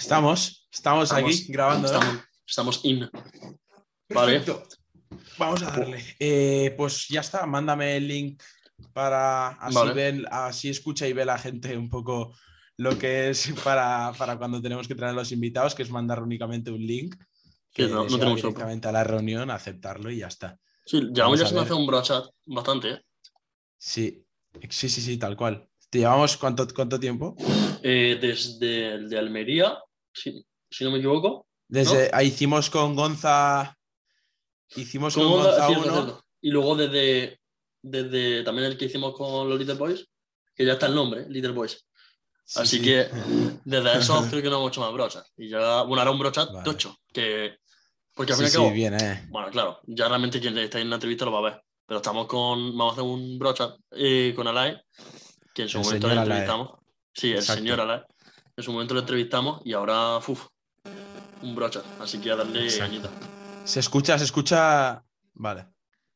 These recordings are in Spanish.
Estamos, estamos, aquí grabando. ¿no? Estamos, in. Vale. Vamos a darle. Eh, pues ya está, mándame el link para así, Vale. ven- así escucha y ve la gente un poco lo que es para, para cuando tenemos que traer a los invitados, que es mandar únicamente un link que Sí, no- no tenemos directamente a la reunión, aceptarlo y ya está. Sí, Vamos llevamos ya a sin hacer un brochat bastante, ¿eh? Sí, sí, sí, sí, tal cual. ¿Te llevamos cuánto, cuánto tiempo? Eh, desde el de Almería, si, si no me equivoco. Desde ahí hicimos con Gonza. Hicimos con, Con Gonza, uno. cierto. Y luego desde, desde también el que hicimos con los Little Boys, que ya está el nombre, Little Boys. Sí, Así sí. que desde eso creo que no hemos hecho más brochas. Y ya, bueno, ahora un brochat Vale. tocho, que... Porque al Sí, fin y sí, al cabo, bien, eh. bueno, claro, ya realmente quien está en la entrevista lo va a ver. Pero estamos con, vamos a hacer un brochat eh, con Alay, que en su El momento le entrevistamos. Sí, el Exacto. señor Alay. En su momento lo entrevistamos y ahora, uff, un brochat. Así que a darle Exacto. añita. Se escucha, se escucha. Vale,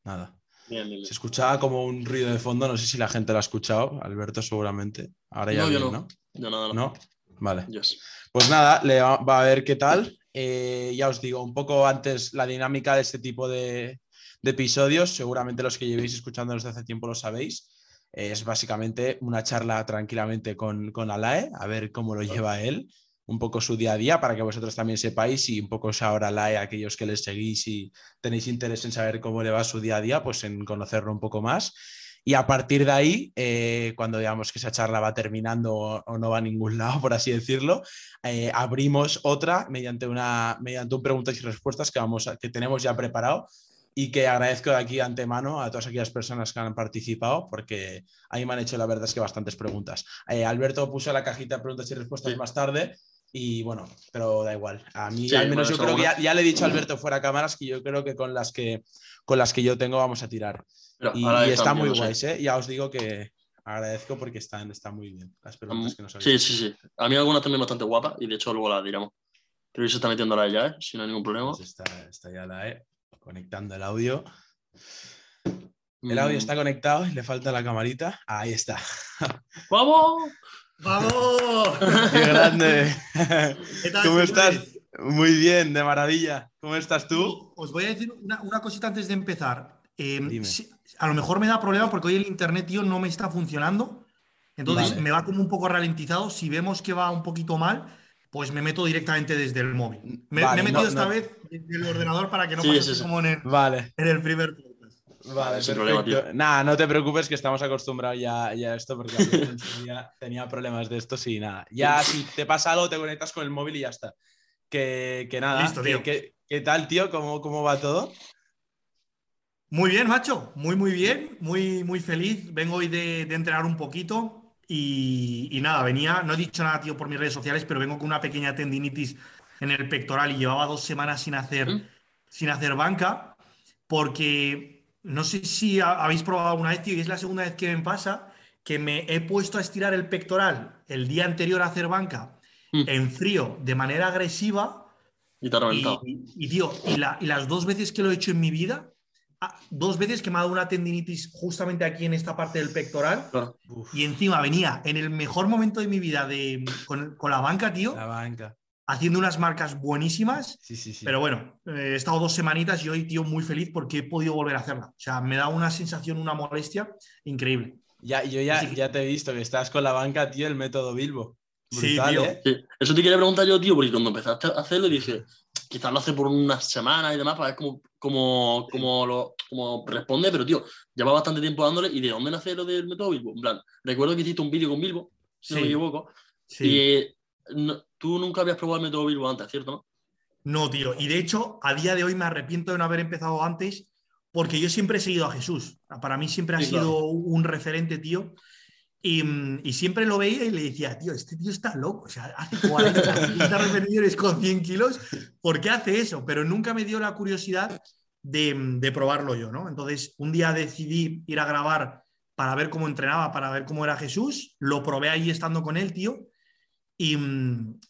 nada. Bien, bien, bien. Se escuchaba como un ruido de fondo, no sé si la gente lo ha escuchado, Alberto seguramente. Ahora ya No, yo no. ¿no? Ya nada, nada. ¿No? Vale. Yes. Pues nada, le va, va a ver qué tal. Eh, ya os digo, un poco antes la dinámica de este tipo de, de episodios, seguramente los que llevéis escuchándonos desde hace tiempo lo sabéis. Es básicamente una charla tranquilamente con, con Alae, a ver cómo lo lleva él, un poco su día a día, para que vosotros también sepáis y un poco ahora Alae, aquellos que le seguís y tenéis interés en saber cómo le va su día a día, pues en conocerlo un poco más. Y a partir de ahí, eh, cuando veamos que esa charla va terminando o, o no va a ningún lado, por así decirlo, eh, abrimos otra mediante, una, mediante un preguntas y respuestas que, vamos a- que tenemos ya preparado y que agradezco de aquí antemano a todas aquellas personas que han participado porque ahí me han hecho la verdad es que bastantes preguntas. Eh, Alberto puso la cajita de preguntas y respuestas Sí. más tarde y bueno, pero da igual. A mí Sí, al menos bueno, yo creo que ya, ya le he dicho a Alberto fuera cámaras que yo creo que con las que, con las que yo tengo vamos a tirar. Pero Y, y está muy guays, ¿eh? Ya os digo que agradezco porque están, están muy bien las preguntas que nos habéis Sí, sí, sí. A mí algunas también bastante guapas y de hecho luego las diremos. Creo que se está metiendo la ya, ¿eh? Si no hay ningún problema. Pues está, está ya la E, conectando el audio. El audio Mm. está conectado y le falta la camarita. Ahí está. ¡Vamos! ¡Vamos! ¡Qué grande! ¿Qué tal, ¿Cómo estás? Muy bien, de maravilla. ¿Cómo estás tú? Os voy a decir una, una cosita antes de empezar. Eh, si- a lo mejor me da problema porque hoy el internet, tío, no me está funcionando. Entonces Vale. me va como un poco ralentizado. Si vemos que va un poquito mal, pues me meto directamente desde el móvil. Me, Vale, me he metido no- esta no. vez desde el ordenador para que no Sí, pase sí, así sí. como en el, Vale, en el primer podcast. vale, sin problema, perfecto. Nada, no te preocupes que estamos acostumbrados ya, ya a esto porque día tenía problemas de estos y nada. Ya si te pasa algo te conectas con el móvil y ya está. Que, que nada. Listo, que- tío. que- ¿Qué tal, tío? ¿Cómo, ¿Cómo va todo? Muy bien, macho. Muy, muy bien. Muy, muy feliz. Vengo hoy de, de entrenar un poquito. Y, y nada, venía, no he dicho nada, tío, por mis redes sociales, pero vengo con una pequeña tendinitis en el pectoral y llevaba dos semanas sin hacer, ¿Mm? sin hacer banca. Porque no sé si ha- habéis probado alguna vez, tío, y es la segunda vez que me pasa que me he puesto a estirar el pectoral el día anterior a hacer banca Mm. en frío de manera agresiva. Y te ha reventado. Y, y, tío, y, la- y las dos veces que lo he hecho en mi vida, dos veces que me ha dado una tendinitis justamente aquí en esta parte del pectoral. Uf, y encima venía en el mejor momento de mi vida de, con, con la banca, tío, la banca. haciendo unas marcas buenísimas. Sí, sí, sí. Pero bueno, eh, he estado dos semanitas y hoy, tío, muy feliz porque he podido volver a hacerla. O sea, me da una sensación, una molestia increíble. Ya, yo ya, que- ya te he visto que estás con la banca, tío, el método Bilbo. Sí, Brutal, tío. ¿eh? Sí, Eso te quería preguntar yo, tío, porque cuando empezaste a hacerlo dije, quizás lo hace por unas semanas y demás para ver cómo, cómo, cómo lo, cómo responde, pero tío, lleva bastante tiempo dándole y de dónde nace lo del método Bilbo. En plan, recuerdo que hiciste un vídeo con Bilbo, si no Sí. me equivoco, Sí. y no- tú nunca habías probado el método Bilbo antes, ¿cierto? No? No, tío. Y de hecho, a día de hoy me arrepiento de no haber empezado antes porque yo siempre he seguido a Jesús. Para mí siempre ha Sí, sido claro. un referente, tío. Y, siempre lo veía y le decía, tío, este tío está loco. O sea, hace 40 repeticiones con 100 kilos. ¿Por qué hace eso? Pero nunca me dio la curiosidad de, probarlo yo, ¿no? Entonces, un día decidí ir a grabar para ver cómo entrenaba, para ver cómo era Jesús. Lo probé ahí estando con él, tío. Y,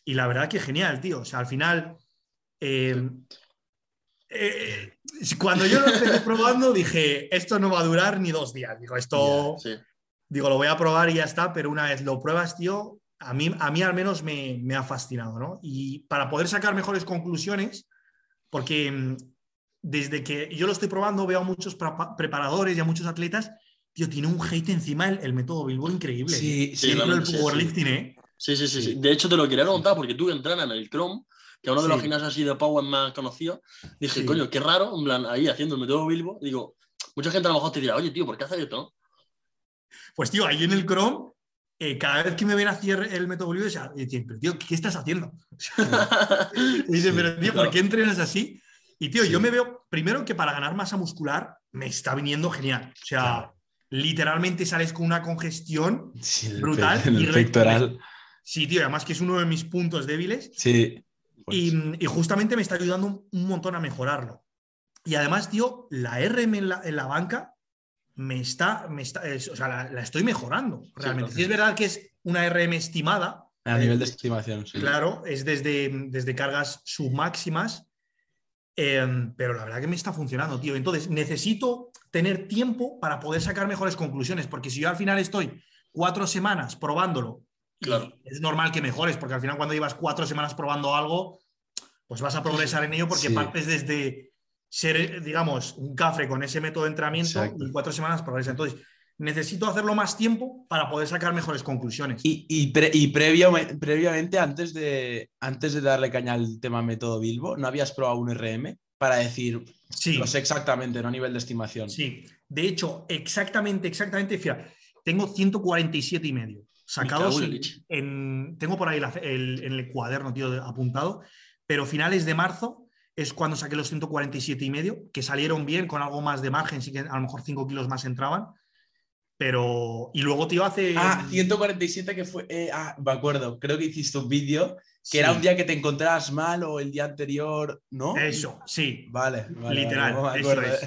la verdad que genial, tío. O sea, al final. Eh, eh, cuando yo lo empecé probando, dije, esto no va a durar ni dos días. Digo, esto. Sí digo, lo voy a probar y ya está, pero una vez lo pruebas, tío, a mí, a mí al menos me, me ha fascinado, ¿no? Y para poder sacar mejores conclusiones, porque mm, desde que yo lo estoy probando veo a muchos preparadores y a muchos atletas, tío, tiene un hate encima el, el método Bilbo increíble. Sí, sí, el powerlifting, ¿eh? Sí, sí, sí, sí, De hecho, te lo quería preguntar porque tú entrenas en el Chrome, que es uno de los gimnasios así de Power más conocidos, dije, coño, qué raro, en plan, ahí haciendo el método Bilbo, digo, mucha gente a lo mejor te dirá, oye, tío, ¿por qué haces esto? Pues, tío, ahí en el Chrome, eh, cada vez que me ven hacer el método Bolívar, dicen, pero tío, ¿qué estás haciendo? y dicen, pero tío, ¿por qué entrenas así? Y tío, sí. yo me veo, primero que para ganar masa muscular me está viniendo genial. O sea, claro. literalmente sales con una congestión sí, brutal. Pe el y pectoral. Sí, tío, además que es uno de mis puntos débiles. Sí. Pues. Y, y, justamente me está ayudando un, un, montón a mejorarlo. Y además, tío, la RM en la, en la banca me está, me está es, o sea, la, la, estoy mejorando realmente. Sí, es verdad que es una RM estimada. A nivel de estimación, sí. Claro, es desde, desde cargas submáximas, eh, pero la verdad que me está funcionando, tío. Entonces, necesito tener tiempo para poder sacar mejores conclusiones, porque si yo al final estoy cuatro semanas probándolo, claro. es normal que mejores, porque al final cuando llevas cuatro semanas probando algo, pues vas a progresar en ello porque sí. partes desde ser, digamos, un cafre con ese método de entrenamiento Exacto. y cuatro semanas progresa. Entonces, necesito hacerlo más tiempo para poder sacar mejores conclusiones. Y, y, pre, y previo, previamente, antes de, antes de darle caña al tema método Bilbo, ¿no habías probado un RM para decir, sí. lo sé exactamente, no a nivel de estimación? Sí, de hecho, exactamente, exactamente, fíjate, tengo 147 y medio sacados en, en, tengo por ahí la, el, en el cuaderno, tío, apuntado, pero finales de marzo es cuando saqué los 147 y medio, que salieron bien con algo más de margen, sí que a lo mejor 5 kilos más entraban. Pero. Y luego, tío, hace. Ah, 147 que fue. Eh, ah, me acuerdo. Creo que hiciste un vídeo que sí. era un día que te encontrabas mal o el día anterior, ¿no? Eso, sí. Vale, vale Literal, vale, eso es.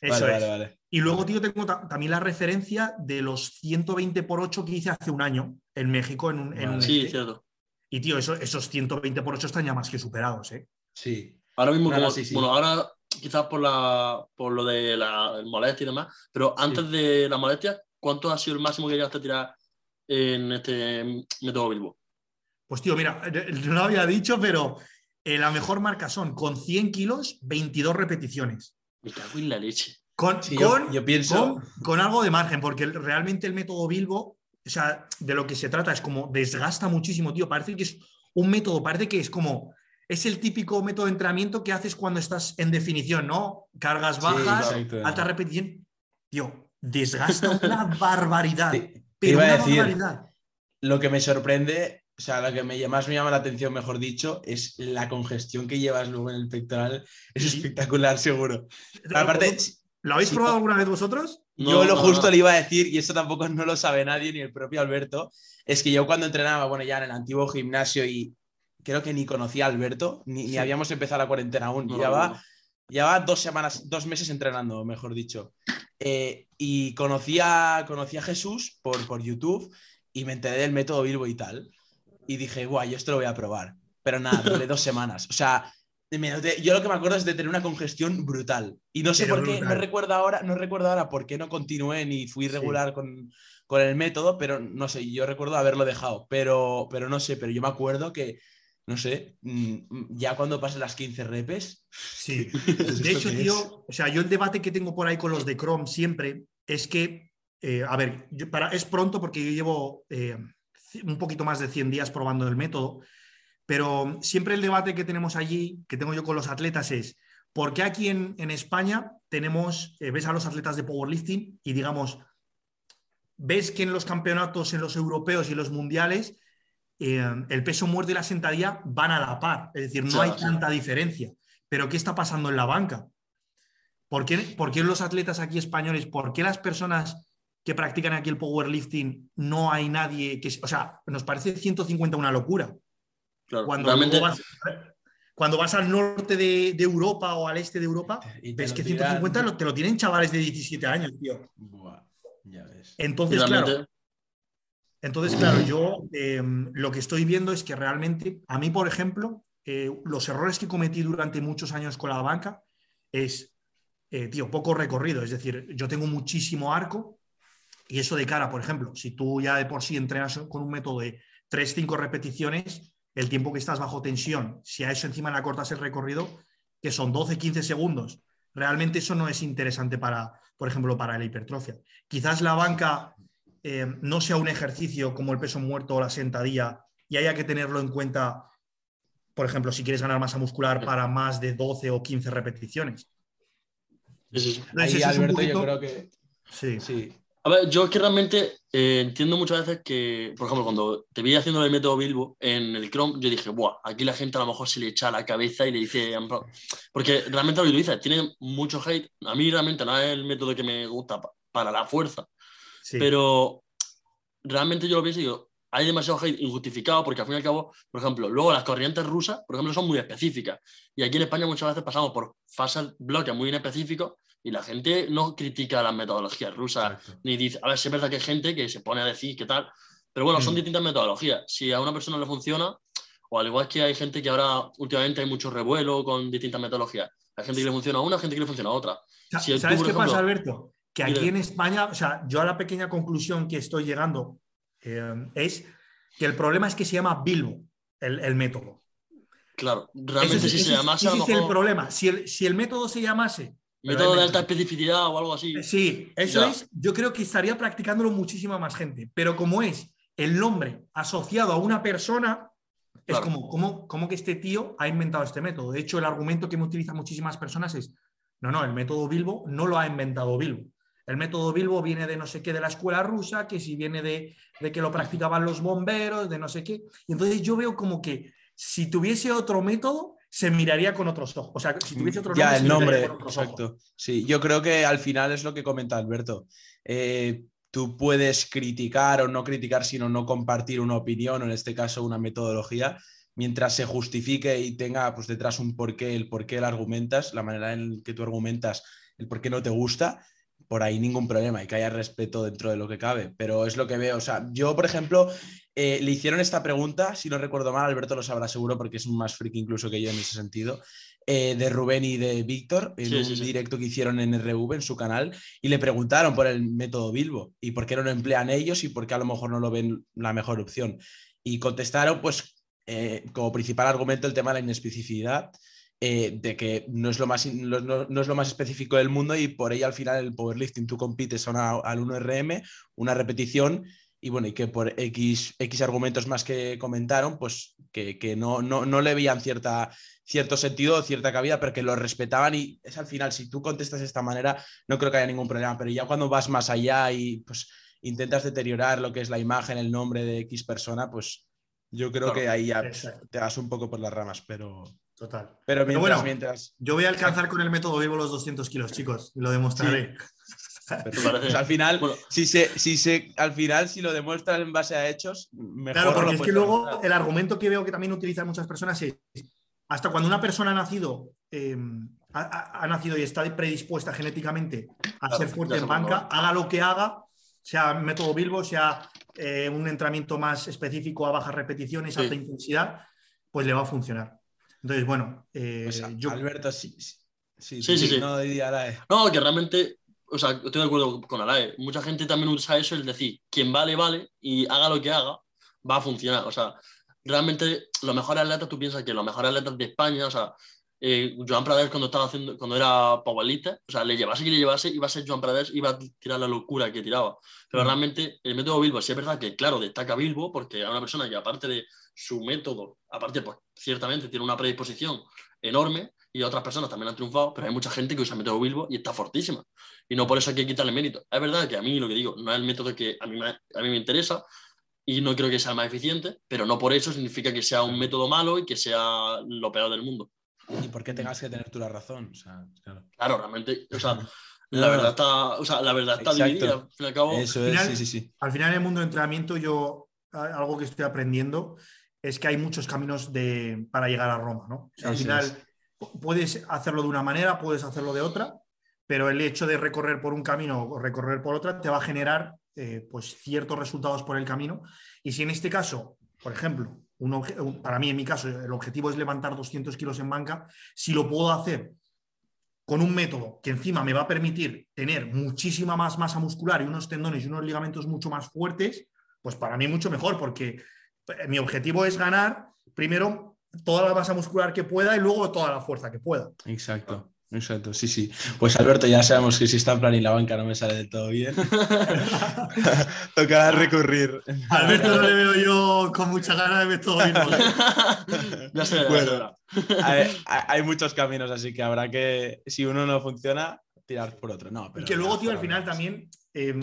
Eso vale, es. Vale, y luego, tío, tengo también la referencia de los 120 por 8 que hice hace un año en México. En un, en un sí, este. cierto. Y, tío, eso, esos 120 por 8 están ya más que superados, ¿eh? Sí. Ahora mismo, no, como, no, sí, sí. bueno, ahora quizás por, la, por lo de la molestia y demás, pero antes sí. de la molestia, ¿cuánto ha sido el máximo que llegaste a tirar en este método Bilbo? Pues tío, mira, no lo había dicho, pero eh, la mejor marca son con 100 kilos, 22 repeticiones. Me cago en la leche. Con, sí, con, yo, yo pienso... con, con, algo de margen, porque realmente el método Bilbo, o sea, de lo que se trata es como desgasta muchísimo, tío. Parece que es un método, parece que es como es el típico método de entrenamiento que haces cuando estás en definición, ¿no? Cargas bajas, sí, alta repetición. Tío, desgasta una barbaridad. Te, pero iba una a decir, barbaridad. Lo que me sorprende, o sea, lo que me, más me llama la atención, mejor dicho, es la congestión que llevas luego en el pectoral. Es sí. espectacular, seguro. Aparte, ¿Lo habéis probado alguna vez vosotros? No, yo lo justo no. le iba a decir, y eso tampoco no lo sabe nadie, ni el propio Alberto, es que yo cuando entrenaba, bueno, ya en el antiguo gimnasio y creo que ni conocía a Alberto, ni, sí. ni habíamos empezado la cuarentena aún. No, llevaba, no. llevaba dos semanas, dos meses entrenando, mejor dicho. Eh, y conocía, conocía a Jesús por, por YouTube y me enteré del método Bilbo y tal. Y dije, guay, yo esto lo voy a probar. Pero nada, duré dos semanas. O sea, yo lo que me acuerdo es de tener una congestión brutal. Y no sé Pero por qué, brutal. no recuerdo, ahora, no recuerdo ahora por qué no continué ni fui regular sí. con, con, el método, pero no sé, yo recuerdo haberlo dejado. Pero, pero no sé, pero yo me acuerdo que no sé, mm, ya cuando pasen las 15 repes. Sí, de hecho, tío, o sea, yo el debate que tengo por ahí con los de Chrome siempre es que, eh, a ver, yo, para, es pronto porque yo llevo eh, un poquito más de 100 días probando el método, pero siempre el debate que tenemos allí, que tengo yo con los atletas es, ¿por qué aquí en, en España tenemos, eh, ves a los atletas de powerlifting y digamos, ves que en los campeonatos, en los europeos y los mundiales, eh, el peso muerto y la sentadilla van a la par, es decir, no hay sí. tanta diferencia. Pero ¿qué está pasando en la banca? ¿Por qué, ¿Por qué, los atletas aquí españoles, por qué las personas que practican aquí el powerlifting, no hay nadie que... O sea, nos parece 150 una locura. Claro, Cuando, realmente, vas, cuando vas al norte de, de Europa o al este de Europa, ves que tiran- 150 lo- te lo tienen chavales de 17 años, tío. Buah, ya ves. Entonces, realmente- claro, entonces, claro, yo eh, lo que estoy viendo es que realmente, a mí, por ejemplo, eh, los errores que cometí durante muchos años con la banca es, eh, tío, poco recorrido. Es decir, yo tengo muchísimo arco y eso de cara, por ejemplo, si tú ya de por sí entrenas con un método de 3-5 repeticiones, el tiempo que estás bajo tensión, si a eso encima le acortas el recorrido, que son 12-15 segundos, realmente eso no es interesante para, por ejemplo, para la hipertrofia. Quizás la banca eh, no sea un ejercicio como el peso muerto o la sentadilla y haya que tenerlo en cuenta, por ejemplo, si quieres ganar masa muscular para más de 12 o 15 repeticiones. sí, sí, sí. Entonces, Ahí, Alberto, yo creo que Sí. sí. A ver, yo es que realmente eh, entiendo muchas veces que, por ejemplo, cuando te vi haciendo el método Bilbo en el Chrome, yo dije, Buah, aquí la gente a lo mejor se le echa a la cabeza y le dice. en plan-". Porque realmente lo que tú dices, tiene mucho hate. A mí realmente no es el método que me gusta pa- para la fuerza, sí. pero realmente yo lo pienso y digo, hay demasiado hate injustificado porque al fin y al cabo, por ejemplo, luego las corrientes rusas, por ejemplo, son muy específicas. Y aquí en España muchas veces pasamos por fases, bloques muy inespecíficos y la gente no critica las metodologías rusas Exacto. ni dice, a ver, si es verdad que hay gente que se pone a decir qué tal, pero bueno, son Mm. distintas metodologías. Si a una persona le funciona, o al igual que hay gente que ahora últimamente hay mucho revuelo con distintas metodologías, hay gente que le funciona a una, gente que le funciona a otra. Si tú, ¿Sabes por qué ejemplo- pasa, Alberto? Que aquí en España, o sea, yo a la pequeña conclusión que estoy llegando eh, es que el problema es que se llama Bilbo, el, el método. Claro, realmente si ese se llamase a ese es el problema. Si el, si el método se llamase método de alta especificidad o algo así, Sí, eso Ya. es. Yo creo que estaría practicándolo muchísima más gente. Pero como es el nombre asociado a una persona, es Claro. como, como, como que este tío ha inventado este método. De hecho, el argumento que me utilizan muchísimas personas es: no, no, el método Bilbo no lo ha inventado Bilbo. El método Bilbo viene de no sé qué de la escuela rusa, que si viene de, de que lo practicaban los bomberos, de no sé qué. Y entonces yo veo como que si tuviese otro método, se miraría con otros ojos. O sea, si tuviese otro Ya, nombre, el se nombre, con otros ojos. exacto. Sí, yo creo que al final es lo que comenta Alberto. Eh, tú puedes criticar o no criticar, sino no compartir una opinión o en este caso una metodología, mientras se justifique y tenga pues detrás un porqué, el por qué la argumentas, la manera en que tú argumentas, el por qué no te gusta, por ahí ningún problema y que haya respeto dentro de lo que cabe. Pero es lo que veo. O sea, yo, por ejemplo, eh, le hicieron esta pregunta, si no recuerdo mal, Alberto lo sabrá seguro porque es un más friki incluso que yo en ese sentido, eh, de Rubén y de Víctor en Sí, un sí, sí. directo que hicieron en RV, en su canal, y le preguntaron por el método Bilbo y por qué no lo emplean ellos y por qué a lo mejor no lo ven la mejor opción. Y contestaron, pues, eh, como principal argumento el tema de la inespecificidad, eh, de que no es, lo más, no, no es lo más específico del mundo y por ello al final el powerlifting tú compites a una- al 1RM, una repetición y bueno, y que por X, X argumentos más que comentaron, pues que, que no, no, no le veían cierta, cierto sentido, cierta cabida, pero que lo respetaban y es al final, si tú contestas de esta manera, no creo que haya ningún problema, pero ya cuando vas más allá y pues intentas deteriorar lo que es la imagen, el nombre de X persona, pues yo creo Claro, que ahí ya exacto. te das un poco por las ramas, pero, Total. pero mientras, bueno, mientras Yo voy a alcanzar con el método vivo los 200 kilos, chicos. y Lo demostraré. pues al final, Bueno. si se, si se, al final, si lo demuestran en base a hechos, mejor Claro, porque lo es que luego demostrar. el argumento que veo que también utilizan muchas personas es hasta cuando una persona ha nacido, eh, ha, nacido y está predispuesta genéticamente a Claro, ser fuerte en banca, haga lo que haga, sea método Bilbo, sea eh, un entrenamiento más específico a bajas repeticiones, Sí. alta intensidad, pues le va a funcionar. Entonces, bueno, eh, Pues, yo, Alberto, sí, sí, sí, Sí, sí, sí. no. No, que realmente, o sea, estoy de acuerdo con Alae. Mucha gente también usa eso, el decir, quien vale, vale, y haga lo que haga, va a funcionar. O sea, realmente los mejores atletas, tú piensas que los mejores atletas de España, o sea, eh, Joan Prades cuando estaba haciendo, cuando era powerlifter, o sea, le llevase que le llevase, iba a ser Joan Prades, iba a tirar la locura que tiraba. Pero Mm. realmente el método Bilbo, sí es verdad que, claro, destaca Bilbo, porque es una persona que aparte de su método, aparte, pues ciertamente tiene una predisposición enorme y otras personas también han triunfado, pero hay mucha gente que usa el método Bilbo y está fortísima. Y no por eso hay que quitarle mérito. Es verdad que a mí lo que digo no es el método que a mí me, a mí me interesa y no creo que sea el más eficiente, pero no por eso significa que sea un método malo y que sea lo peor del mundo. Y por qué tengas que tener tú la razón. O sea, claro. Claro, realmente, o sea, La verdad está, o sea, la verdad está Exacto. dividida. Al fin y al cabo, Eso Al final- sí, sí, sí. Al final en el mundo de entrenamiento yo algo que estoy aprendiendo es que hay muchos caminos de, para llegar a Roma, ¿no? O sea, al final es. puedes hacerlo de una manera, puedes hacerlo de otra, pero el hecho de recorrer por un camino o recorrer por otra te va a generar eh, pues ciertos resultados por el camino. Y si en este caso, por ejemplo, un para mí en mi caso el objetivo es levantar 200 kilos en banca, si lo puedo hacer con un método que encima me va a permitir tener muchísima más masa muscular y unos tendones y unos ligamentos mucho más fuertes, pues para mí mucho mejor, porque mi objetivo es ganar primero toda la masa muscular que pueda y luego toda la fuerza que pueda. Exacto, exacto, sí, sí. Pues Alberto, ya sabemos que si está en plan y la banca no me sale del todo bien, tocará recurrir. Alberto no le veo yo con mucha ganas de ver todo bien. ya se Bueno. Hay, muchos caminos, así que habrá que, si uno no funciona, tirar por otro. No, Y pero que luego, tío, al final también, eh,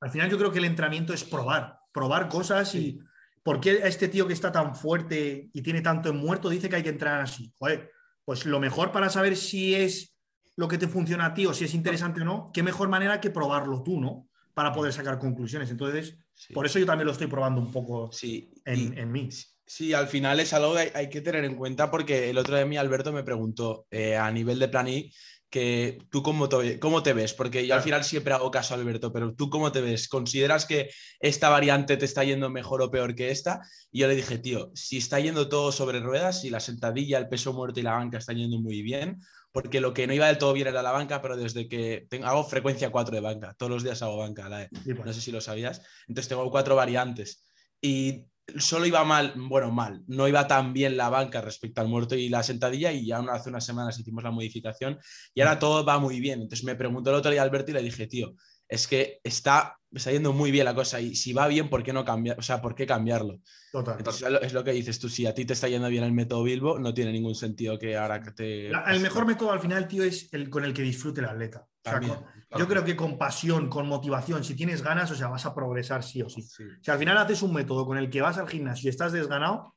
al final yo creo que el entrenamiento es probar, probar cosas y ¿por qué este tío que está tan fuerte y tiene tanto en muerto dice que hay que entrenar así? Joder, pues lo mejor para saber si es lo que te funciona a ti o si es interesante o no, qué mejor manera que probarlo tú, ¿no? Para poder sacar conclusiones. Entonces, Sí. por eso yo también lo estoy probando un poco Sí, en, y- en mí. Sí, al final es algo que hay, hay que tener en cuenta porque el otro día mi Alberto me preguntó eh, a nivel de plan I que tú cómo te, cómo te ves, porque yo al final siempre hago caso a Alberto, pero tú cómo te ves, ¿consideras que esta variante te está yendo mejor o peor que esta? Y yo le dije, tío, si está yendo todo sobre ruedas, si la sentadilla, el peso muerto y la banca están yendo muy bien, porque lo que no iba del todo bien era la banca, pero desde que tengo, hago frecuencia 4 de banca, todos los días hago banca, la- no sé si lo sabías. Entonces tengo cuatro variantes. Y solo iba mal, bueno, mal, no iba tan bien la banca respecto al muerto y la sentadilla y ya hace unas semanas hicimos la modificación y ahora todo va muy bien. Entonces me preguntó el otro día Alberto y le dije, tío, es que está, está yendo muy bien la cosa y si va bien, ¿por qué no cambiar? O sea, ¿por qué cambiarlo? Total. Entonces es lo- es lo que dices tú, si a ti te está yendo bien el método Bilbo, no tiene ningún sentido que ahora que te... La- el mejor método al final, tío, es el con el que disfrute el atleta. O sea, También, con- claro. Yo creo que con pasión, con motivación, si tienes ganas, o sea, vas a progresar sí o sí. Sí. Si al final haces un método con el que vas al gimnasio y estás desganado,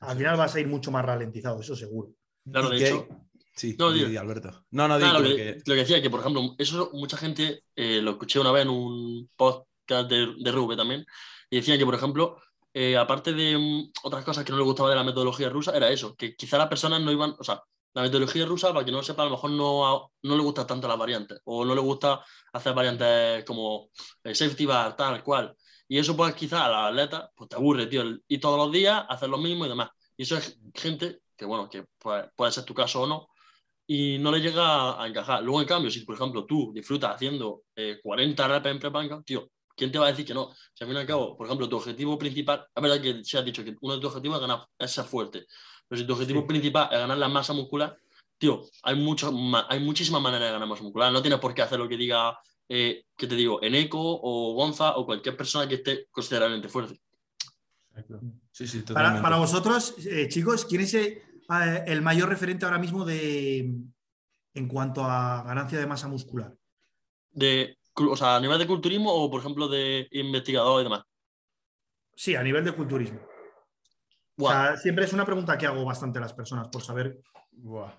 al final vas a ir mucho más ralentizado, eso seguro. Claro, ¿Y de hecho. Sí, No, di- digo. di, Alberto. No, no, Nada, digo lo, que... que, lo que decía, que por ejemplo, eso mucha gente eh, lo escuché una vez en un podcast de, de RV también, y decían que, por ejemplo, eh, aparte de mm, otras cosas que no le gustaba de la metodología rusa, era eso, que quizá las personas no iban, o sea, la metodología rusa, para que no lo sepa, a lo mejor no, no le gusta tanto las variantes, o no le gusta hacer variantes como eh, safety bar, tal cual. Y eso, pues, quizá a los atletas, pues te aburre, tío, ir todos los días, hacer lo mismo y demás. Y eso es gente que, bueno, que puede ser tu caso o no, y no le llega a, a encajar. Luego, en cambio, si por ejemplo tú disfrutas haciendo eh, 40 reps en pre-banca, tío, ¿quién te va a decir que no? Si al fin y al cabo, por ejemplo, tu objetivo principal, es verdad que se ha dicho que uno de tus objetivos es ganar, es ser fuerte, pero si tu objetivo Sí. principal es ganar la masa muscular, tío, hay, mucho, hay muchísimas maneras de ganar masa muscular. No tienes por qué hacer lo que diga, eh, que te digo, Eneco o Gonza o cualquier persona que esté considerablemente fuerte. Sí, sí, Para, totalmente. para vosotros, eh, chicos, ¿quién es eh, el mayor referente ahora mismo de, en cuanto a ganancia de masa muscular? De, o sea, a nivel de culturismo o, por ejemplo, de investigador y demás. Sí, a nivel de culturismo. O Buah. sea, siempre es una pregunta que hago bastante a las personas por saber. Buah.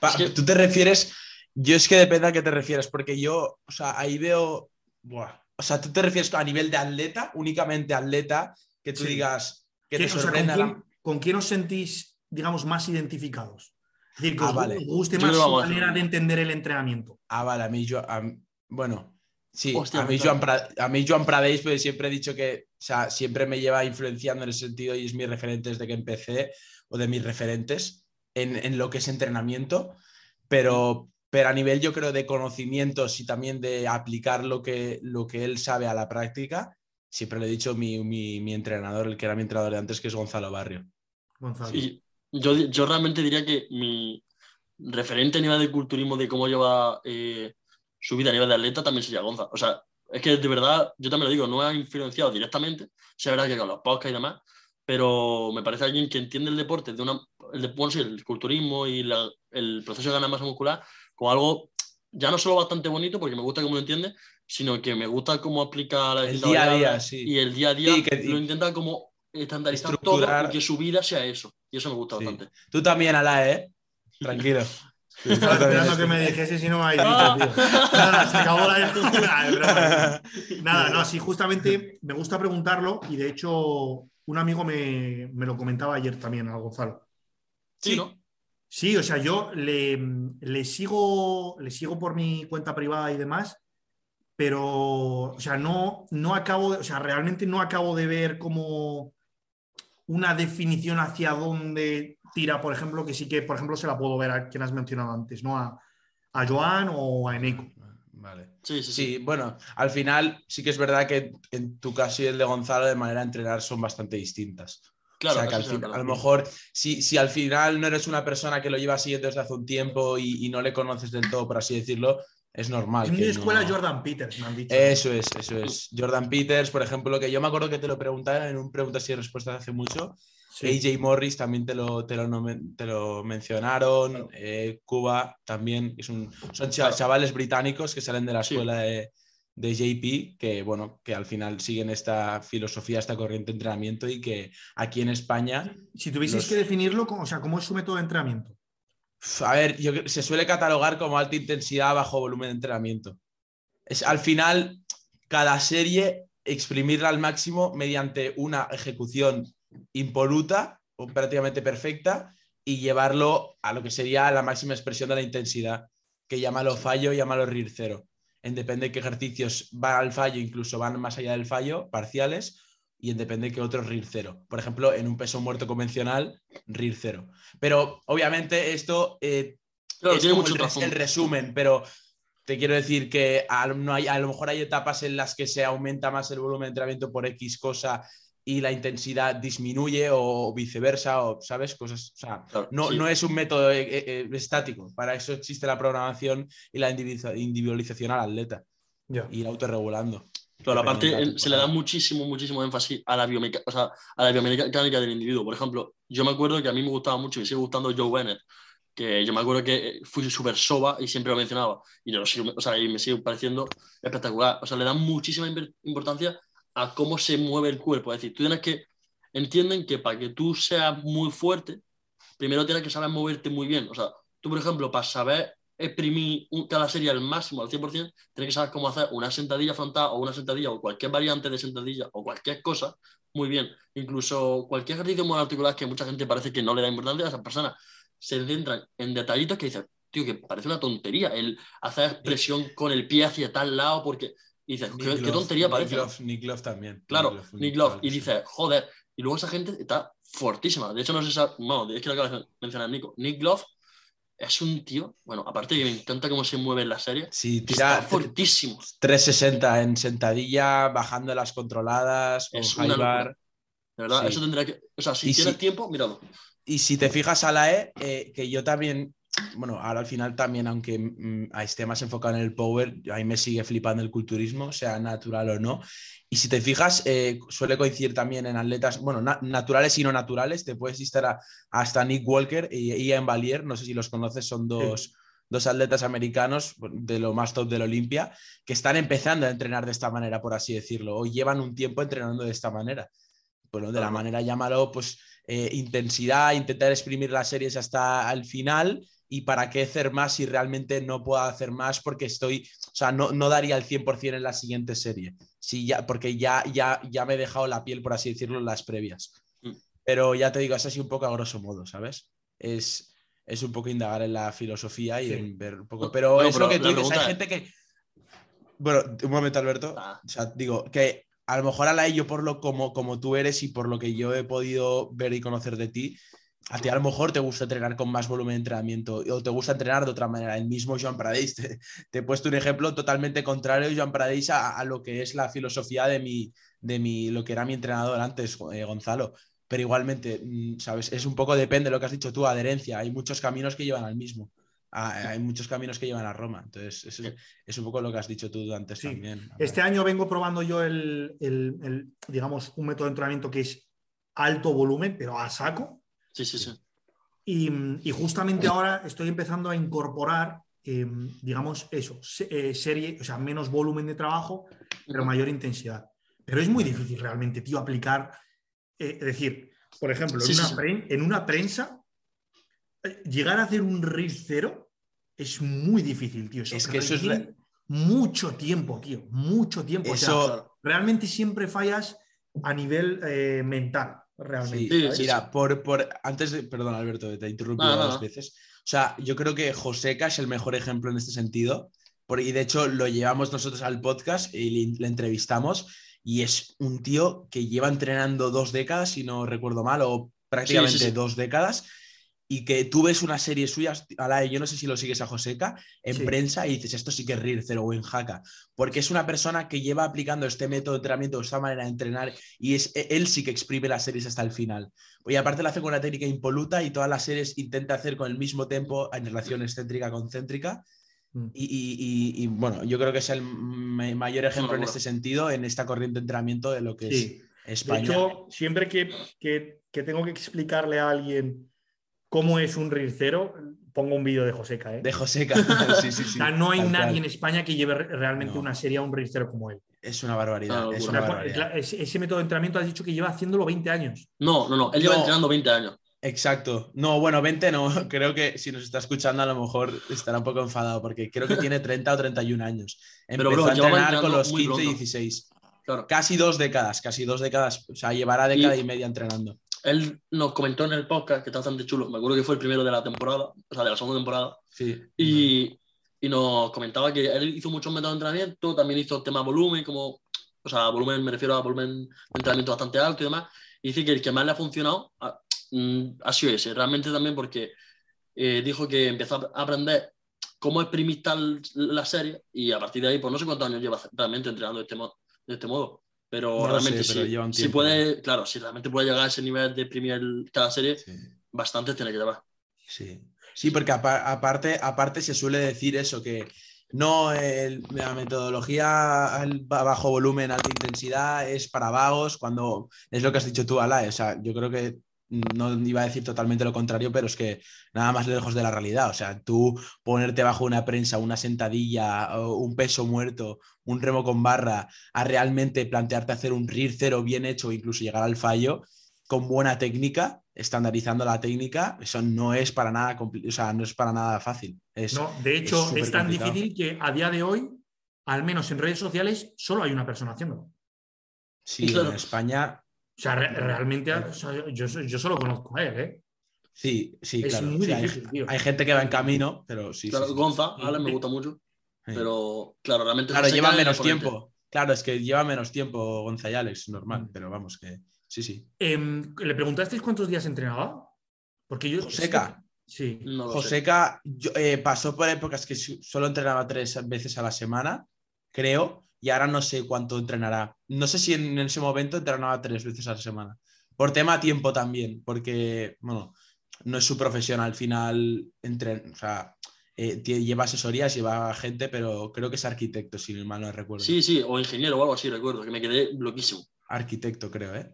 Pa- Es que- Tú te refieres, yo es que depende a qué te refieres, porque yo, o sea, ahí veo, o sea, tú te refieres a nivel de atleta, únicamente atleta, que tú Sí. digas que te ¿Quién- o sea, ¿con, sorprenda. la- quién, con quién os sentís, digamos, más identificados? Es decir, que Ah, os, vale. os guste Yo más su manera de entender el entrenamiento. Ah, vale, a mí, yo, a bueno, sí, Hostia, a, mí pues Joan a mí Joan Pradeix, pues siempre he dicho que, o sea, siempre me lleva influenciando en ese sentido y es mi referente desde que empecé, o de mis referentes en, en lo que es entrenamiento, pero, pero a nivel yo creo de conocimientos y también de aplicar lo que, lo que él sabe a la práctica, siempre le he dicho mi, mi, mi entrenador, el que era mi entrenador de antes, que es Gonzalo Barrio. Gonzalo. Y yo, yo realmente diría que mi referente a nivel de culturismo de cómo lleva eh, su vida a nivel de atleta también sería Gonza. O sea, es que de verdad, yo también lo digo, no ha influenciado directamente, sí, es verdad que con los podcasts y demás, pero me parece alguien que entiende el deporte de una, el, bueno, sí, el culturismo y la- el proceso de ganar masa muscular como algo ya no solo bastante bonito, porque me gusta cómo lo entiende, sino que me gusta cómo aplica la El día a día, sí. Y el día a día Sí, que- lo intenta como estandarizar todo y que su vida sea eso. Y eso me gusta Sí. bastante. Tú también, Ala, ¿eh? Tranquilo. Estaba esperando que me dijese si no me habéis dicho, tío. Nada, se acabó la Nada, Nada, no, sí, justamente me gusta preguntarlo y de hecho un amigo me, me lo comentaba ayer también a Gonzalo. Sí, ¿no? Sí, o sea, yo le, le, sigo, le sigo por mi cuenta privada y demás, pero, o sea, no, no acabo, o sea, realmente no acabo de ver como una definición hacia dónde tira, por ejemplo, que sí que, por ejemplo, se la puedo ver a quien has mencionado antes, ¿no? A, a Joan o a Eneco. Vale. Sí, sí, sí, bueno, al final sí que es verdad que en tu caso y el de Gonzalo de manera de entrenar son bastante distintas. Claro, o sea, que al final, a lo mejor, si, si, al final no eres una persona que lo lleva siguiendo desde hace un tiempo y, y, no le conoces del todo, por así decirlo, es normal. En mi escuela Jordan Peters, me han dicho. Eso es, eso es. Jordan Peters, por ejemplo, que yo me acuerdo que te lo preguntaba en un preguntas y respuestas hace mucho. AJ Morris también te lo, te lo, te lo mencionaron. Eh, Cuba también. Es un, son chavales británicos que salen de la escuela de, de, JP, que bueno, que al final siguen esta filosofía, esta corriente de entrenamiento y que aquí en España. Si tuvieseis que definirlo, o sea, ¿cómo es su método de entrenamiento? A ver, se suele catalogar como alta intensidad bajo volumen de entrenamiento. Es, al final, cada serie exprimirla al máximo mediante una ejecución impoluta o prácticamente perfecta y llevarlo a lo que sería la máxima expresión de la intensidad, que llámalo fallo, llámalo RIR cero. En depende de qué ejercicios van al fallo, incluso van más allá del fallo, parciales, y en depende de qué otro RIR cero. Por ejemplo, en un peso muerto convencional, RIR cero. Pero obviamente esto eh, es el, resumen, pero te quiero decir que a, no hay, a lo mejor hay etapas en las que se aumenta más el volumen de entrenamiento por X cosa y la intensidad disminuye o viceversa, o sabes, cosas. O sea, no, no es un método eh, eh, estático. Para eso existe la programación y la individualización al atleta. Y autorregulando. Claro, aparte se le da muchísimo, muchísimo énfasis a la, biomecánica, o sea, a la biomecánica del individuo. Por ejemplo, yo me acuerdo que a mí me gustaba mucho y me sigue gustando Joe Bennett, que yo me acuerdo que fui súper soba y siempre lo mencionaba. Y, yo o sea, y me sigue pareciendo espectacular. O sea, le dan muchísima importancia a cómo se mueve el cuerpo. Es decir, tú tienes que, entienden que para que tú seas muy fuerte, primero tienes que saber moverte muy bien. O sea, tú, por ejemplo, para saber exprimir cada serie al máximo, al 100%, tienes que saber cómo hacer una sentadilla frontal o una sentadilla o cualquier variante de sentadilla o cualquier cosa muy bien. Incluso cualquier ejercicio muy articular que mucha gente parece que no le da importancia a esas personas, se centran en detallitos que dicen, tío, que parece una tontería el hacer presión con el pie hacia tal lado porque... Y dices, ¿qué, tontería parece? Nick Love, también. Claro, Nick Love. Y dices, joder, y luego esa gente está fortísima. De hecho, no sé si... No, es que lo acabas de mencionar Nico. Nick Love es un tío, bueno, aparte que me encanta cómo se mueve en la serie. Sí, tira está fortísimo. 360 en sentadilla, bajando las controladas, con es una. De verdad, eso tendría que. O sea, si tienes tiempo, míralo. Y si te fijas a la E, eh, que yo también. Bueno, ahora al final también, aunque mm, esté más enfocado en el power, ahí me sigue flipando el culturismo, sea natural o no. Y si te fijas, eh, suele coincidir también en atletas, bueno, naturales y no naturales. Te puedes estar hasta Nick Walker y Ian Valier, no sé si los conoces, son dos, atletas americanos de lo más top de la Olimpia que están empezando a entrenar de esta manera, por así decirlo, o llevan un tiempo entrenando de esta manera. Bueno, de la manera, llámalo, pues eh, intensidad, intentar exprimir las series hasta el final y para qué hacer más si realmente no puedo hacer más porque estoy, o sea, no, no daría el 100% en la siguiente serie, sí, ya, porque ya, ya, ya me he dejado la piel, por así decirlo, en las previas. Mm. Pero ya te digo, es así un poco a grosso modo, ¿sabes? Es, es un poco indagar en la filosofía y en ver un poco. Pero es lo que tú dices, hay gente que. Bueno, un momento, Alberto. Ah. O sea, digo, que a lo mejor a la yo por lo como, como tú eres y por lo que yo he podido ver y conocer de ti, a ti a lo mejor te gusta entrenar con más volumen de entrenamiento o te gusta entrenar de otra manera. El mismo Joan Pradis, te, he puesto un ejemplo totalmente contrario, Joan Pradis, a, a, lo que es la filosofía de, mi, de mi, lo que era mi entrenador antes, eh, Gonzalo. Pero igualmente, mm, ¿sabes? Es un poco depende de lo que has dicho tú, adherencia. Hay muchos caminos que llevan al mismo. Hay muchos caminos que llevan a Roma. Entonces, es, es, un poco lo que has dicho tú antes también. Este año vengo probando yo el, el, el, digamos, un método de entrenamiento que es alto volumen, pero a saco Sí, sí, sí. Y, justamente ahora estoy empezando a incorporar, em, digamos, eso, eh, serie, o sea, menos volumen de trabajo, pero mayor intensidad. Pero es muy difícil realmente, tío, aplicar, eh, es decir, por ejemplo, en, una prensa, eh, llegar a hacer un RIS cero es muy difícil, tío. Es que eso es mucho tiempo, tío. Mucho tiempo. O sea, Eso, realmente siempre fallas a nivel eh, mental, realmente. Sí, mira, por, por antes de, perdón Alberto, te he interrumpido No, no, dos no. veces. O sea, yo creo que Joseca es el mejor ejemplo en este sentido. por- y de hecho lo llevamos nosotros al podcast y le, le entrevistamos. Y es un tío que lleva entrenando dos décadas, si no recuerdo mal, o prácticamente Sí, sí, sí. dos décadas. Y que tú ves una serie suya, Alae, yo no sé si lo sigues a Joseca, en Sí. prensa y dices, esto sí que es Rear Zero o en Haka. Porque es una persona que lleva aplicando este método de entrenamiento, esta manera de entrenar, y es, e, él sí que exprime las series hasta el final. Y aparte lo hace con una técnica impoluta y todas las series intenta hacer con el mismo tempo en relación excéntrica concéntrica. Mm. Y, y- y- y, bueno, yo creo que es el ma- mayor ejemplo en este sentido, en esta corriente de entrenamiento de lo que Sí. es De España. hecho, siempre que, que- que tengo que explicarle a alguien cómo es un rircero, pongo un vídeo de Joseca. ¿eh? de Joseca. sí, sí, sí, o sea, no hay nadie cual. en España que lleve re- realmente No. una serie a un rircero como él. Es una barbaridad. Ah, es una barbaridad. ese, ese método de entrenamiento has dicho que lleva haciéndolo 20 años. No, no, no. Él lleva No. entrenando 20 años. Exacto. No, bueno, 20 no. Creo que si nos está escuchando a lo mejor estará un poco enfadado porque creo que tiene 30 o 31 años. Pero, Empezó bro, a entrenar con los muy 15 y pronto. 16. Claro. Casi dos décadas, casi dos décadas. O sea, llevará década Y- y, media entrenando. Él nos comentó en el podcast, que está bastante chulo. Me acuerdo que fue el primero de la temporada, o sea, de la segunda temporada. Sí. Y, y nos comentaba que él hizo muchos métodos de entrenamiento, también hizo tema volumen, como, o sea, volumen, me refiero a volumen de entrenamiento bastante alto y demás. Y dice que el que más le ha funcionado ha, mm, ha sido ese, realmente también porque eh, dijo que empezó a aprender cómo exprimir tal la serie y a partir de ahí, pues no sé cuántos años lleva realmente entrenando de este, mo- de este modo. Pero No realmente sé, pero si puede, claro, si realmente puede llegar a ese nivel de exprimir cada serie, Sí. bastante tiene que llevar. Sí, Sí, porque apa- aparte, aparte se suele decir eso, que no el- la metodología al bajo volumen, alta intensidad es para vagos, cuando es lo que has dicho tú, Ala. O sea, yo creo que no iba a decir totalmente lo contrario, pero es que nada más lejos de la realidad. O sea, tú ponerte bajo una prensa, una sentadilla, un peso muerto, un remo con barra, a realmente plantearte hacer un RIR cero bien hecho, incluso llegar al fallo, con buena técnica, estandarizando la técnica, eso no es para nada, o sea, no es para nada fácil. Es, No, de hecho, es es, tan difícil que a día de hoy, al menos en redes sociales, solo hay una persona haciéndolo. sí, Claro. en España, O sea, re- realmente, o sea, yo, yo solo conozco a él, ¿eh? sí, sí, Es claro. muy Sí, hay- difícil, tío. hay, gente que va en camino, pero sí. sí, Claro, sí. Gonza, Sí. Alex me gusta mucho, Sí. pero claro, realmente. Claro, lleva menos tiempo. Claro, es que lleva menos tiempo Gonza y Alex, normal, Mm. pero vamos, que sí, sí. Em, ¿Le preguntasteis cuántos días entrenaba? Porque yo. Joseca. Sí. No lo sé. Joseca yo- eh, pasó por épocas que solo entrenaba tres veces a la semana, creo, y ahora no sé cuánto entrenará. No sé si en ese momento entrenaba tres veces a la semana. Por tema tiempo también, porque, bueno, no es su profesión al final, entren, o sea, eh, lleva asesorías, lleva gente, pero creo que es arquitecto, si mal no recuerdo. Sí, sí, o ingeniero o algo así, recuerdo, que me quedé loquísimo. Arquitecto, creo, ¿eh?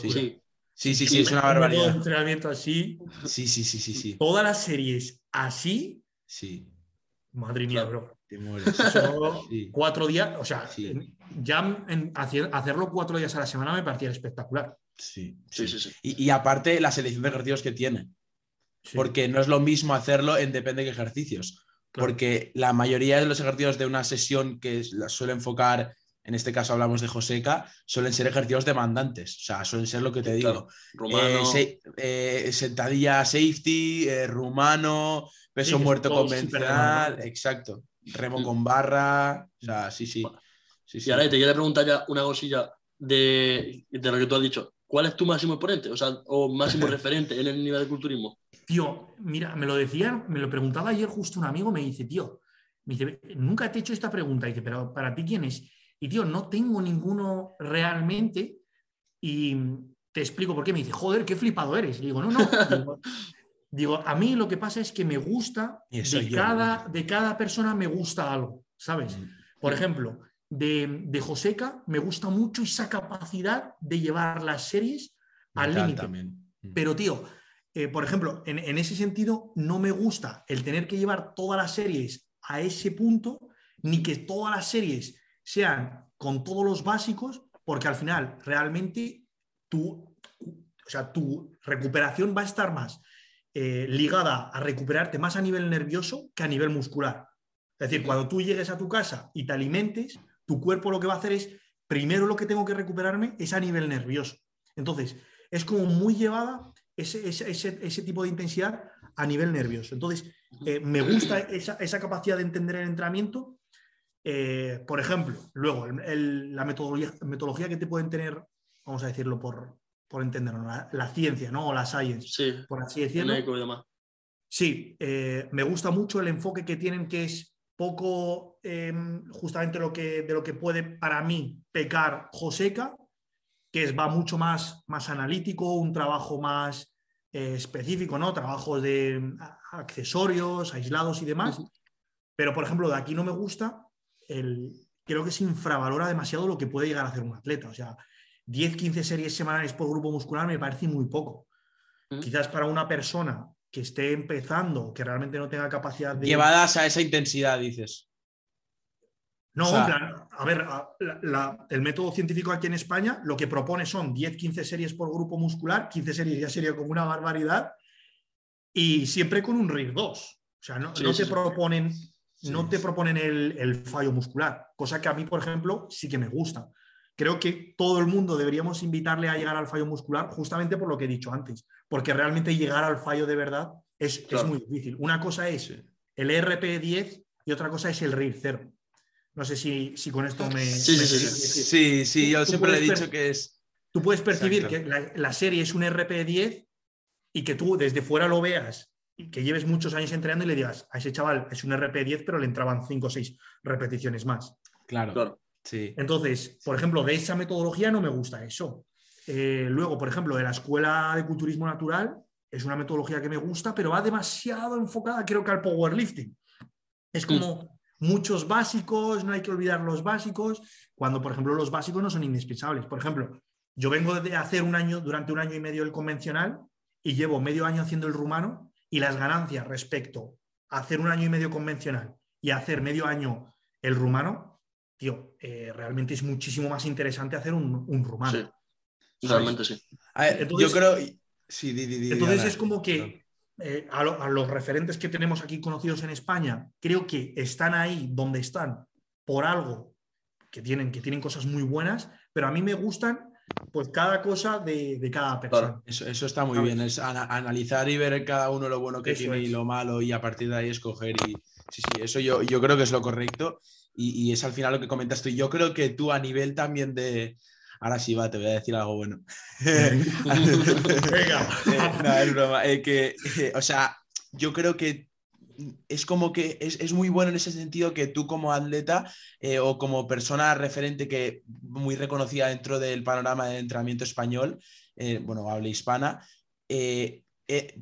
Sí, Sí, sí, sí, Sí, es una Un barbaridad. entrenamiento así, Sí, sí, sí, sí, sí. todas las series así, Sí, madre mía, Claro. bro. Te mueres. Sí. cuatro días, o sea, Sí. ya en hacer- hacerlo cuatro días a la semana me parecía espectacular. Sí, sí, sí. sí. sí. Y, y aparte, la selección de ejercicios que tiene. Sí, porque no es lo mismo hacerlo en depende de qué ejercicios. claro. Porque la mayoría de los ejercicios de una sesión que la suele enfocar, en este caso hablamos de Joseca, suelen ser ejercicios demandantes. O sea, suelen ser lo que te Sí, digo. Eh, se- eh, sentadilla safety, eh, rumano, peso muerto convencional, exacto. Remo Mm. con barra, o sea, sí, sí. sí, sí. Y ahora te quería preguntar ya una cosilla de, de lo que tú has dicho. ¿Cuál es tu máximo exponente? O sea, o máximo referente en el nivel de culturismo. Tío, mira, me lo decía, me lo preguntaba ayer justo un amigo, me dice, tío, me dice, nunca te he hecho esta pregunta, dice, pero para ti quién es? Y tío, no tengo ninguno realmente y te explico por qué. Me dice, joder, qué flipado eres. Y digo, no, no. Digo, digo, a mí lo que pasa es que me gusta, de yo. cada, de cada persona me gusta algo, ¿sabes? Mm. Por ejemplo, de, de Joseca me gusta mucho esa capacidad de llevar las series al límite. Mm. Pero, tío, eh, por ejemplo, en, en ese sentido, no me gusta el tener que llevar todas las series a ese punto, ni que todas las series sean con todos los básicos, porque al final realmente tu, o sea, tu recuperación va a estar más eh, ligada a recuperarte más a nivel nervioso que a nivel muscular. Es decir, cuando tú llegues a tu casa y te alimentes, tu cuerpo lo que va a hacer es, primero lo que tengo que recuperarme es a nivel nervioso. Entonces, es como muy llevada ese, ese, tipo de intensidad a nivel nervioso. Entonces, eh, me gusta esa, capacidad de entender el entrenamiento. Eh, por ejemplo, luego, la metodología, metodología que te pueden tener, vamos a decirlo por, por entenderlo, la, ciencia, ¿no? O la science, por así decirlo. Sí, eh, me gusta mucho el enfoque que tienen, que es poco em, justamente lo que, de lo que puede para mí pecar Joseca, que es, va mucho más, más analítico, un trabajo más eh, específico, ¿no? Trabajos de accesorios, aislados y demás. Pero, por ejemplo, de aquí no me gusta, el, creo que se infravalora demasiado lo que puede llegar a hacer un atleta. O sea, 10, 15 series semanales por grupo muscular me parece muy poco. Quizás para una persona que esté empezando, que realmente no tenga capacidad de... Llevadas a esa intensidad, dices. No, a ver, el método científico aquí en España lo que propone son 10-15 series por grupo muscular, 15 series ya sería como una barbaridad, y siempre con un RIR 2. O sea, no, te proponen, no te proponen el, el, fallo muscular, cosa que a mí, por ejemplo, sí que me gusta. Creo que todo el mundo deberíamos invitarle a llegar al fallo muscular justamente por lo que he dicho antes, porque realmente llegar al fallo de verdad es, es muy difícil. Una cosa es el RP10 y otra cosa es el RIR 0. No sé si, con esto me... Sí, sí, sí, yo siempre le he dicho que es... Tú puedes percibir que la, serie es un RP10 y que tú desde fuera lo veas y que lleves muchos años entrenando y le digas, a ese chaval es un RP10, pero le entraban 5 o 6 repeticiones más. Claro, claro. Sí. Entonces, por ejemplo, de esa metodología no me gusta eso. Eh, luego, por ejemplo, de la escuela de culturismo natural, es una metodología que me gusta, pero va demasiado enfocada, creo que al powerlifting. Es como, muchos básicos, no hay que olvidar los básicos, cuando, por ejemplo, los básicos no son indispensables. Por ejemplo, yo vengo de hacer un año, durante un año y medio el convencional y llevo medio año haciendo el rumano y las ganancias respecto a hacer un año y medio convencional y hacer medio año el rumano, tío, eh, realmente es muchísimo más interesante hacer un, rumano. Sí, realmente sí. yo creo... Sí, entonces es como que eh, a, los referentes que tenemos aquí conocidos en España, creo que están ahí donde están por algo que tienen, que tienen cosas muy buenas, pero a mí me gustan pues cada cosa de, cada persona. eso, está muy bien, es analizar y ver cada uno lo bueno que tiene y lo malo y a partir de ahí escoger. Y sí, sí, eso yo, yo creo que es lo correcto y, y es al final lo que comentas tú. Yo creo que tú a nivel también de, Ahora sí, va, te voy a decir algo bueno. Venga. Eh, no, es broma. Eh, que, eh, o sea, yo creo que es como que es, muy bueno en ese sentido que tú como atleta o como persona referente que muy reconocida dentro del panorama de entrenamiento español, bueno, habla hispana,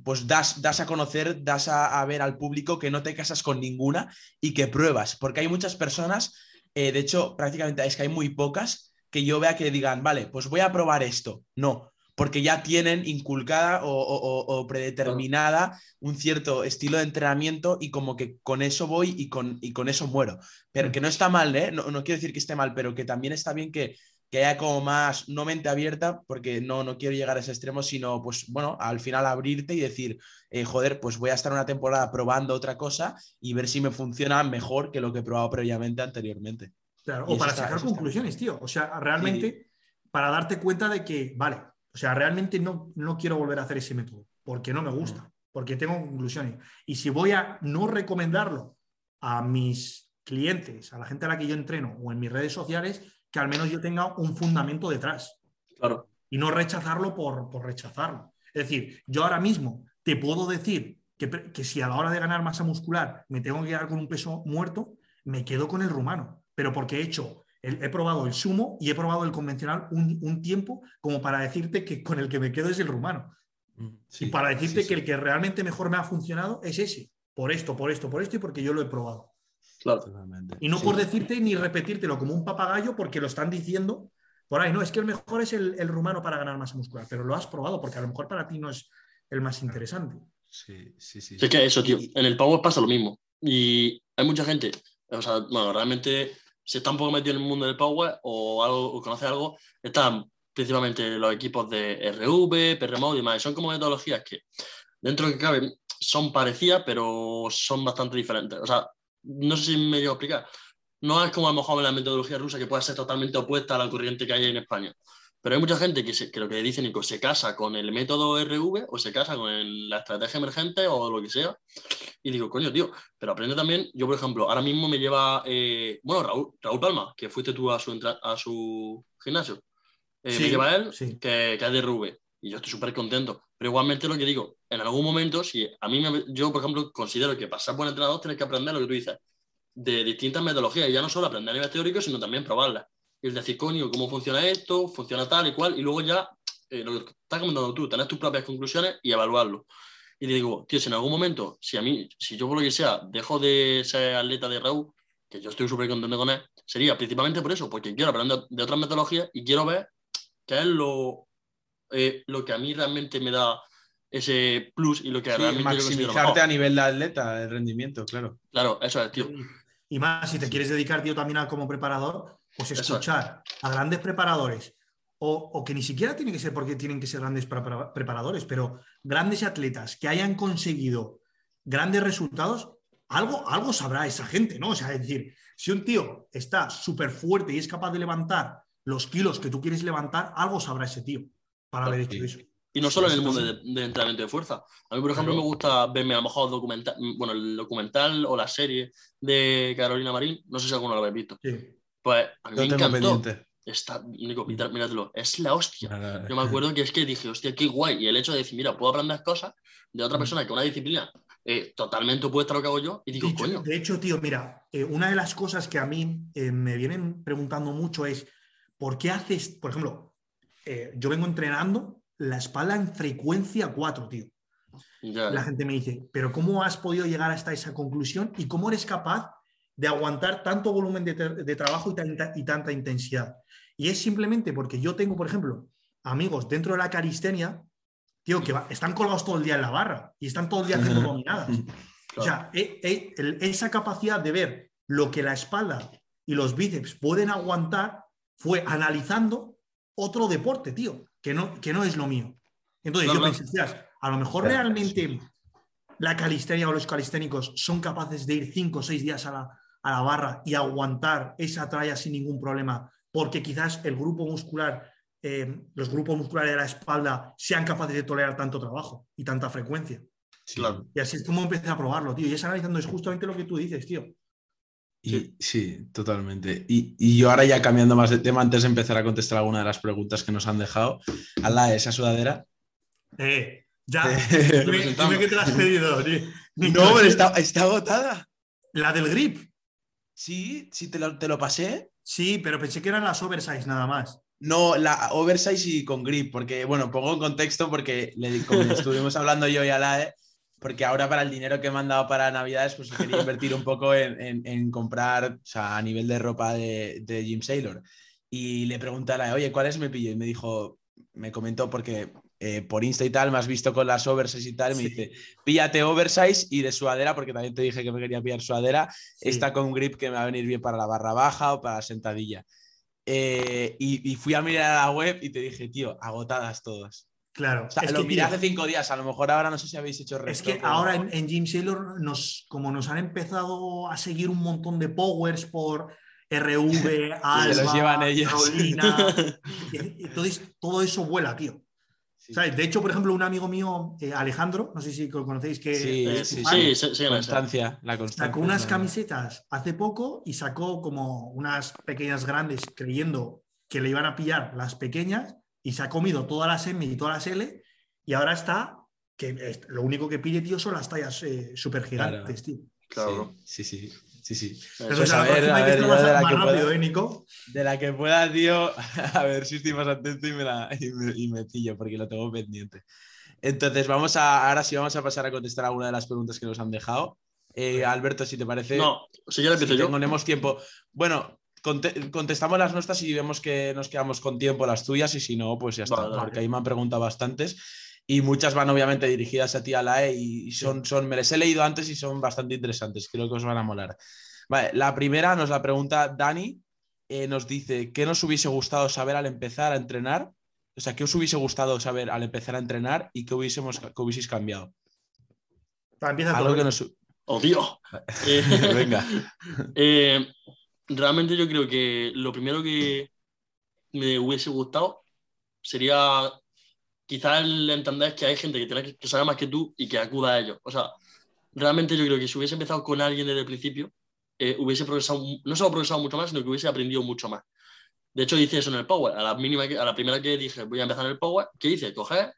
pues das, das, a conocer, das a, a, ver al público que no te casas con ninguna y que pruebas, porque hay muchas personas, de hecho prácticamente es que hay muy pocas que yo vea que digan, vale, pues voy a probar esto. No, porque ya tienen inculcada o, predeterminada un cierto estilo de entrenamiento y como que con eso voy y con, y con eso muero. Pero que no está mal, ¿eh? No, quiero decir que esté mal, pero que también está bien que, que haya como más, no mente abierta, porque no, no quiero llegar a ese extremo, sino pues bueno, al final abrirte y decir, eh, joder, pues voy a estar una temporada probando otra cosa y ver si me funciona mejor que lo que he probado previamente anteriormente o para sacar conclusiones, tío. O sea, realmente, para darte cuenta de que, vale, o sea, realmente no, no quiero volver a hacer ese método, porque no me gusta, porque tengo conclusiones. Y si voy a no recomendarlo a mis clientes, a la gente a la que yo entreno o en mis redes sociales, que al menos yo tenga un fundamento detrás. Claro. Y no rechazarlo por, por rechazarlo. Es decir, yo ahora mismo te puedo decir que, que, si a la hora de ganar masa muscular me tengo que quedar con un peso muerto, me quedo con el rumano pero porque he hecho, he, probado el sumo y he probado el convencional un, tiempo como para decirte que con el que me quedo es el rumano. Mm, y para decirte que el que realmente mejor me ha funcionado es ese, por esto, por esto, por esto y porque yo lo he probado. Claro. Y no por decirte ni repetírtelo como un papagayo porque lo están diciendo por ahí. No, es que el mejor es el, rumano para ganar masa muscular, pero lo has probado porque a lo mejor para ti no es el más interesante. Sí, sí, sí. Es que eso, tío, en el Power pasa lo mismo. Y hay mucha gente, o sea, bueno, realmente si está un poco metido en el mundo del Power o, algo, o conoce algo, están principalmente los equipos de RV, PRMO y demás. Son como metodologías que dentro de que cabe, son parecidas, pero son bastante diferentes. O sea, no sé si me llevo a explicar. No es como a lo mejor en la metodología rusa que puede ser totalmente opuesta a la corriente que hay en España. Pero hay mucha gente que, se, que lo que dicen es que se casa con el método RV o se casa con la estrategia emergente o lo que sea. Y digo, coño, tío, pero aprende también. Yo, por ejemplo, ahora mismo me lleva, eh, bueno, Raúl, Raúl Palma, que fuiste tú a su, a su gimnasio. Eh, me lleva él, que, que, es de RV. Y yo estoy súper contento. Pero igualmente lo que digo, en algún momento, si a mí, me, yo, por ejemplo, considero que pasar por entrenador tienes que aprender lo que tú dices, de distintas metodologías. Y ya no solo aprender a nivel teórico, sino también probarlas el decir, coño, ¿cómo funciona esto? ¿Funciona tal y cual? Y luego ya, eh, lo que estás comentando tú, tener tus propias conclusiones y evaluarlo. Y digo, tío, si en algún momento, si a mí, si yo por lo que sea, dejo de ser atleta de Raúl, que yo estoy súper contento con él, sería principalmente por eso, porque quiero aprender de otras metodologías y quiero ver qué es lo, eh, lo que a mí realmente me da ese plus y lo que realmente maximizarte a nivel de atleta, el rendimiento, claro. Claro, eso es, tío. Y más, si te quieres dedicar, tío, también a como preparador, pues escuchar a grandes preparadores, o, que ni siquiera tiene que ser porque tienen que ser grandes preparadores, pero grandes atletas que hayan conseguido grandes resultados, algo, algo sabrá esa gente, ¿no? O sea, es decir, si un tío está súper fuerte y es capaz de levantar los kilos que tú quieres levantar, algo sabrá ese tío para haber hecho eso. Y no solo en el mundo de, entrenamiento de fuerza. A mí, por ejemplo, me gusta verme a lo mejor documental, bueno, el documental o la serie de Carolina Marín. No sé si alguno lo habéis visto. Sí. Pues a mí me encantó. Está, Nico, míratelo, es la hostia. Yo me acuerdo que es que dije, hostia, qué guay. Y el hecho de decir, mira, puedo aprender cosas de otra mm. persona que una disciplina eh, totalmente opuesta a lo que hago yo. Y digo, de coño. De hecho, tío, mira, eh, una de las cosas que a mí eh, me vienen preguntando mucho es, ¿por qué haces, por ejemplo, yo vengo entrenando la espalda en frecuencia 4, tío? La gente me dice, pero ¿cómo has podido llegar hasta esa conclusión y cómo eres capaz de aguantar tanto volumen de, trabajo y, y, tanta intensidad. Y es simplemente porque yo tengo, por ejemplo, amigos dentro de la caristenia, tío, que están colgados todo el día en la barra y están todo el día haciendo dominadas. O sea, esa capacidad de ver lo que la espalda y los bíceps pueden aguantar fue analizando otro deporte, tío, que no, que no es lo mío. Entonces yo pensé, a lo mejor realmente la calistenia o los calisténicos son capaces de ir cinco o seis días a la, a la barra y aguantar esa tralla sin ningún problema, porque quizás el grupo muscular, eh, los grupos musculares de la espalda sean capaces de tolerar tanto trabajo y tanta frecuencia. Y así es como empecé a probarlo, tío. Y es analizando, es justamente lo que tú dices, tío. Y, sí, totalmente. Y, yo ahora ya cambiando más de tema, antes de empezar a contestar alguna de las preguntas que nos han dejado, a la esa sudadera. Eh, ya. dime, que te la has pedido. no, está, está agotada. La del grip. Sí, sí, te lo, te lo pasé. Sí, pero pensé que eran las oversize nada más. No, la oversize y con grip, porque, bueno, pongo en contexto porque le, como estuvimos hablando yo y Alae, porque ahora para el dinero que me han dado para Navidades, pues quería invertir un poco en, comprar, o sea, a nivel de ropa de, de Jim Sailor. Y le Alae, oye, ¿cuál es me pillo? Y me dijo, me comentó porque eh, por Insta y tal, me has visto con las oversize y tal, me dice, píllate oversize y de suadera, porque también te dije que me quería pillar suadera, está con grip que me va a venir bien para la barra baja o para la sentadilla. Eh, y, fui a mirar a la web y te dije, tío, agotadas todas. Claro. O sea, lo miré hace cinco días, a lo mejor ahora no sé si habéis hecho Es que ahora en, en Jim Sailor, nos, como nos han empezado a seguir un montón de powers por RV, Alba, los llevan ellos. entonces todo eso vuela, tío. De hecho, por ejemplo, un amigo mío, eh, Alejandro, no sé si lo conocéis, que sí, sí, sí, constancia, la constancia. Sacó unas camisetas hace poco y sacó como unas pequeñas grandes creyendo que le iban a pillar las pequeñas y se ha comido todas las M y todas las L y ahora está que lo único que pide, tío, son las tallas eh, súper gigantes, tío. Claro. sí, sí. Sí, sí. Pues a ver, a ver, de la que pueda, ¿eh, De la que pueda, tío, a ver si estoy más atento y me, la, y me, pillo, porque lo tengo pendiente. Entonces, vamos a, ahora sí vamos a pasar a contestar alguna de las preguntas que nos han dejado. Eh, Alberto, si te parece. No, si ya empiezo yo. Tenemos tiempo. Bueno, contestamos las nuestras y vemos que nos quedamos con tiempo las tuyas y si no, pues ya está, porque ahí me han preguntado bastantes y muchas van obviamente dirigidas a ti a la E y son, son, me les he leído antes y son bastante interesantes, creo que os van a molar. Vale, la primera nos la pregunta Dani, eh, nos dice, ¿qué nos hubiese gustado saber al empezar a entrenar? O sea, ¿qué os hubiese gustado saber al empezar a entrenar y qué, hubiésemos, qué hubieseis cambiado? Empieza Algo que nos... ¡Oh, Dios! Eh, Venga. eh, realmente yo creo que lo primero que me hubiese gustado sería quizás el entender que hay gente que tiene que, sabe más que tú y que acuda a ellos. O sea, realmente yo creo que si hubiese empezado con alguien desde el principio, eh, hubiese progresado, no solo progresado mucho más, sino que hubiese aprendido mucho más. De hecho, hice eso en el Power. A la, mínima que- a la primera que dije, voy a empezar en el Power, ¿qué hice? Coger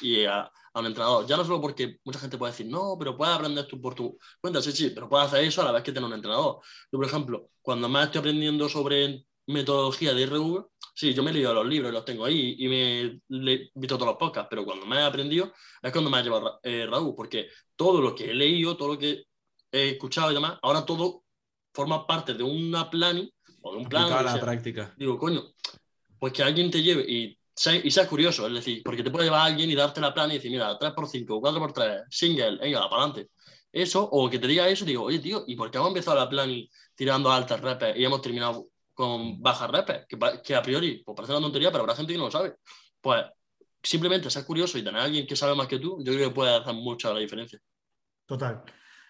y a, a un entrenador. Ya no solo porque mucha gente puede decir, no, pero puedes aprender tú por tu cuenta. Sí, sí, pero puedes hacer eso a la vez que tener un entrenador. Yo, por ejemplo, cuando más estoy aprendiendo sobre metodología de RV, sí, yo me he leído los libros y los tengo ahí y me he visto todos los podcasts, pero cuando me he aprendido es cuando me ha llevado eh, Raúl, porque todo lo que he leído, todo lo que he escuchado y demás, ahora todo forma parte de una planning o de un plan. A la práctica. Digo, coño, pues que alguien te lleve y, y seas curioso, es decir, porque te puede llevar alguien y darte la plan y decir, mira, 3x5, 4x3, single, venga, para adelante. Eso, o que te diga eso digo, oye, tío, ¿y por qué hemos empezado la plan tirando altas repes y hemos terminado con bajas repes? Que, a priori pues parece una tontería, pero habrá gente que no lo sabe. Pues simplemente ser curioso y tener a alguien que sabe más que tú, yo creo que puede hacer mucha la diferencia. Total.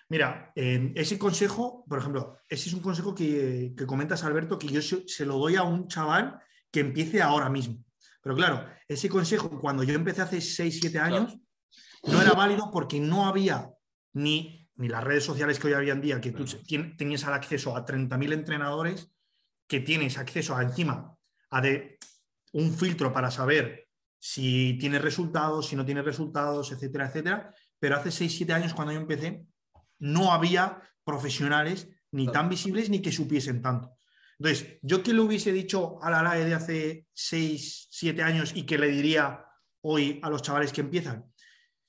Mira, ese consejo, por ejemplo, ese es un consejo que, que comentas, Alberto, que yo se lo doy a un chaval que empiece ahora mismo. Pero claro, ese consejo, cuando yo empecé hace 6, 7 años, no era válido porque no había ni, ni las redes sociales que hoy había en día, que tú tenías al acceso a 30.000 entrenadores, que tienes acceso a, encima a de, un filtro para saber si tienes resultados, si no tienes resultados, etcétera, etcétera. Pero hace 6, 7 años cuando yo empecé, no había profesionales ni tan visibles ni que supiesen tanto. Entonces, yo que le hubiese dicho a la LAE de hace 6, 7 años y que le diría hoy a los chavales que empiezan,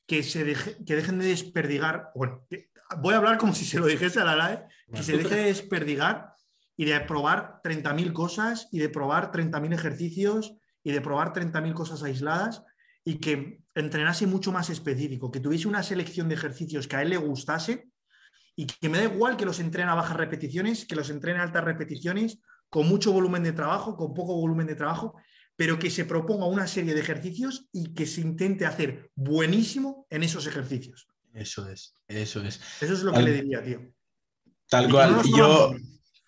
que, se que dejen de desperdigar, bueno, voy a hablar como si se lo dijese a la LAE, que se deje de desperdigar y de probar 30.000 cosas y de probar 30.000 ejercicios y de probar 30.000 cosas aisladas y que entrenase mucho más específico, que tuviese una selección de ejercicios que a él le gustase y que me da igual que los entrene a bajas repeticiones, que los entrene a altas repeticiones, con mucho volumen de trabajo, con poco volumen de trabajo, pero que se proponga una serie de ejercicios y que se intente hacer buenísimo en esos ejercicios. Eso es, eso es. Eso es lo que le diría, tío. Tal Y cual. no yo,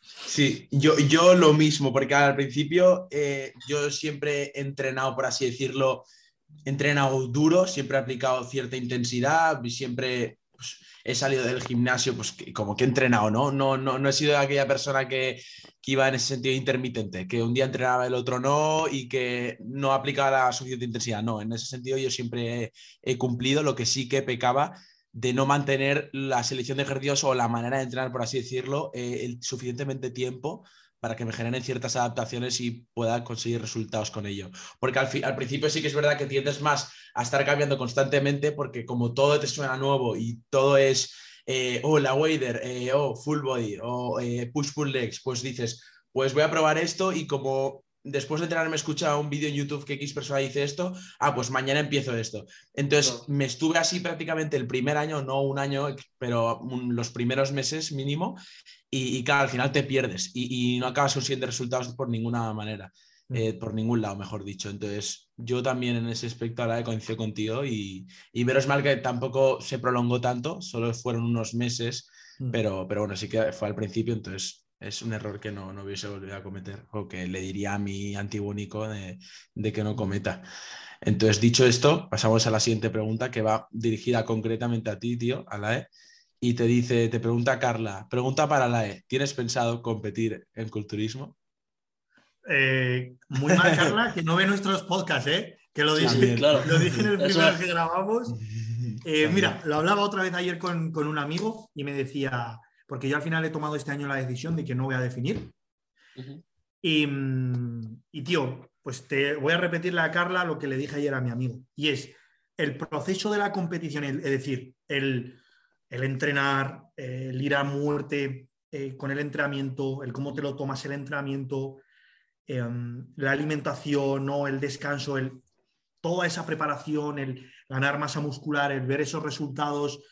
sí, yo, yo lo mismo, porque al principio eh, yo siempre he entrenado, por así decirlo, he entrenado duro, siempre he aplicado cierta intensidad y siempre pues, he salido del gimnasio pues como que he entrenado, ¿no? No, no, no he sido aquella persona que, iba en ese sentido intermitente, que un día entrenaba el otro no y que no aplicaba la suficiente intensidad. No, en ese sentido yo siempre he, cumplido lo que sí que pecaba de no mantener la selección de ejercicios o la manera de entrenar, por así decirlo, eh, suficientemente tiempo para que me generen ciertas adaptaciones y pueda conseguir resultados con ello. Porque al, principio sí que es verdad que tiendes más a estar cambiando constantemente porque como todo te suena nuevo y todo es, eh, oh, la wader, eh, oh, full body, o eh, push-pull legs, pues dices, pues voy a probar esto y como después de entrenar me escucha un vídeo en YouTube que X persona dice esto, ah, pues mañana empiezo esto. Entonces me estuve así prácticamente el primer año, no un año, pero un- los primeros meses mínimo, y, y claro, al final te pierdes y, y no acabas consiguiendo resultados por ninguna manera, eh, por ningún lado, mejor dicho. Entonces, yo también en ese aspecto ahora coincido contigo y, y menos mal que tampoco se prolongó tanto, solo fueron unos meses, Mm. pero, pero bueno, sí que fue al principio, entonces es un error que no, no hubiese volvido a cometer o que le diría a mi antiguo Nico de, de que no cometa. Entonces, dicho esto, pasamos a la siguiente pregunta que va dirigida concretamente a ti, tío, a la E. Y te dice, te pregunta Carla, pregunta para la E, ¿tienes pensado competir en culturismo? Eh, muy mal, Carla, que no ve nuestros podcasts, ¿eh? Que lo dije, También. Claro. lo dije en el Eso primero es. que grabamos. Eh, mira, lo hablaba otra vez ayer con, con un amigo y me decía, porque yo al final he tomado este año la decisión de que no voy a definir. Y, y, tío, pues te voy a repetirle a Carla lo que le dije ayer a mi amigo. Y es el proceso de la competición, es decir, el, el entrenar, el ir a muerte eh, con el entrenamiento, el cómo te lo tomas el entrenamiento, em, la alimentación, ¿no? el descanso, el, toda esa preparación, el ganar masa muscular, el ver esos resultados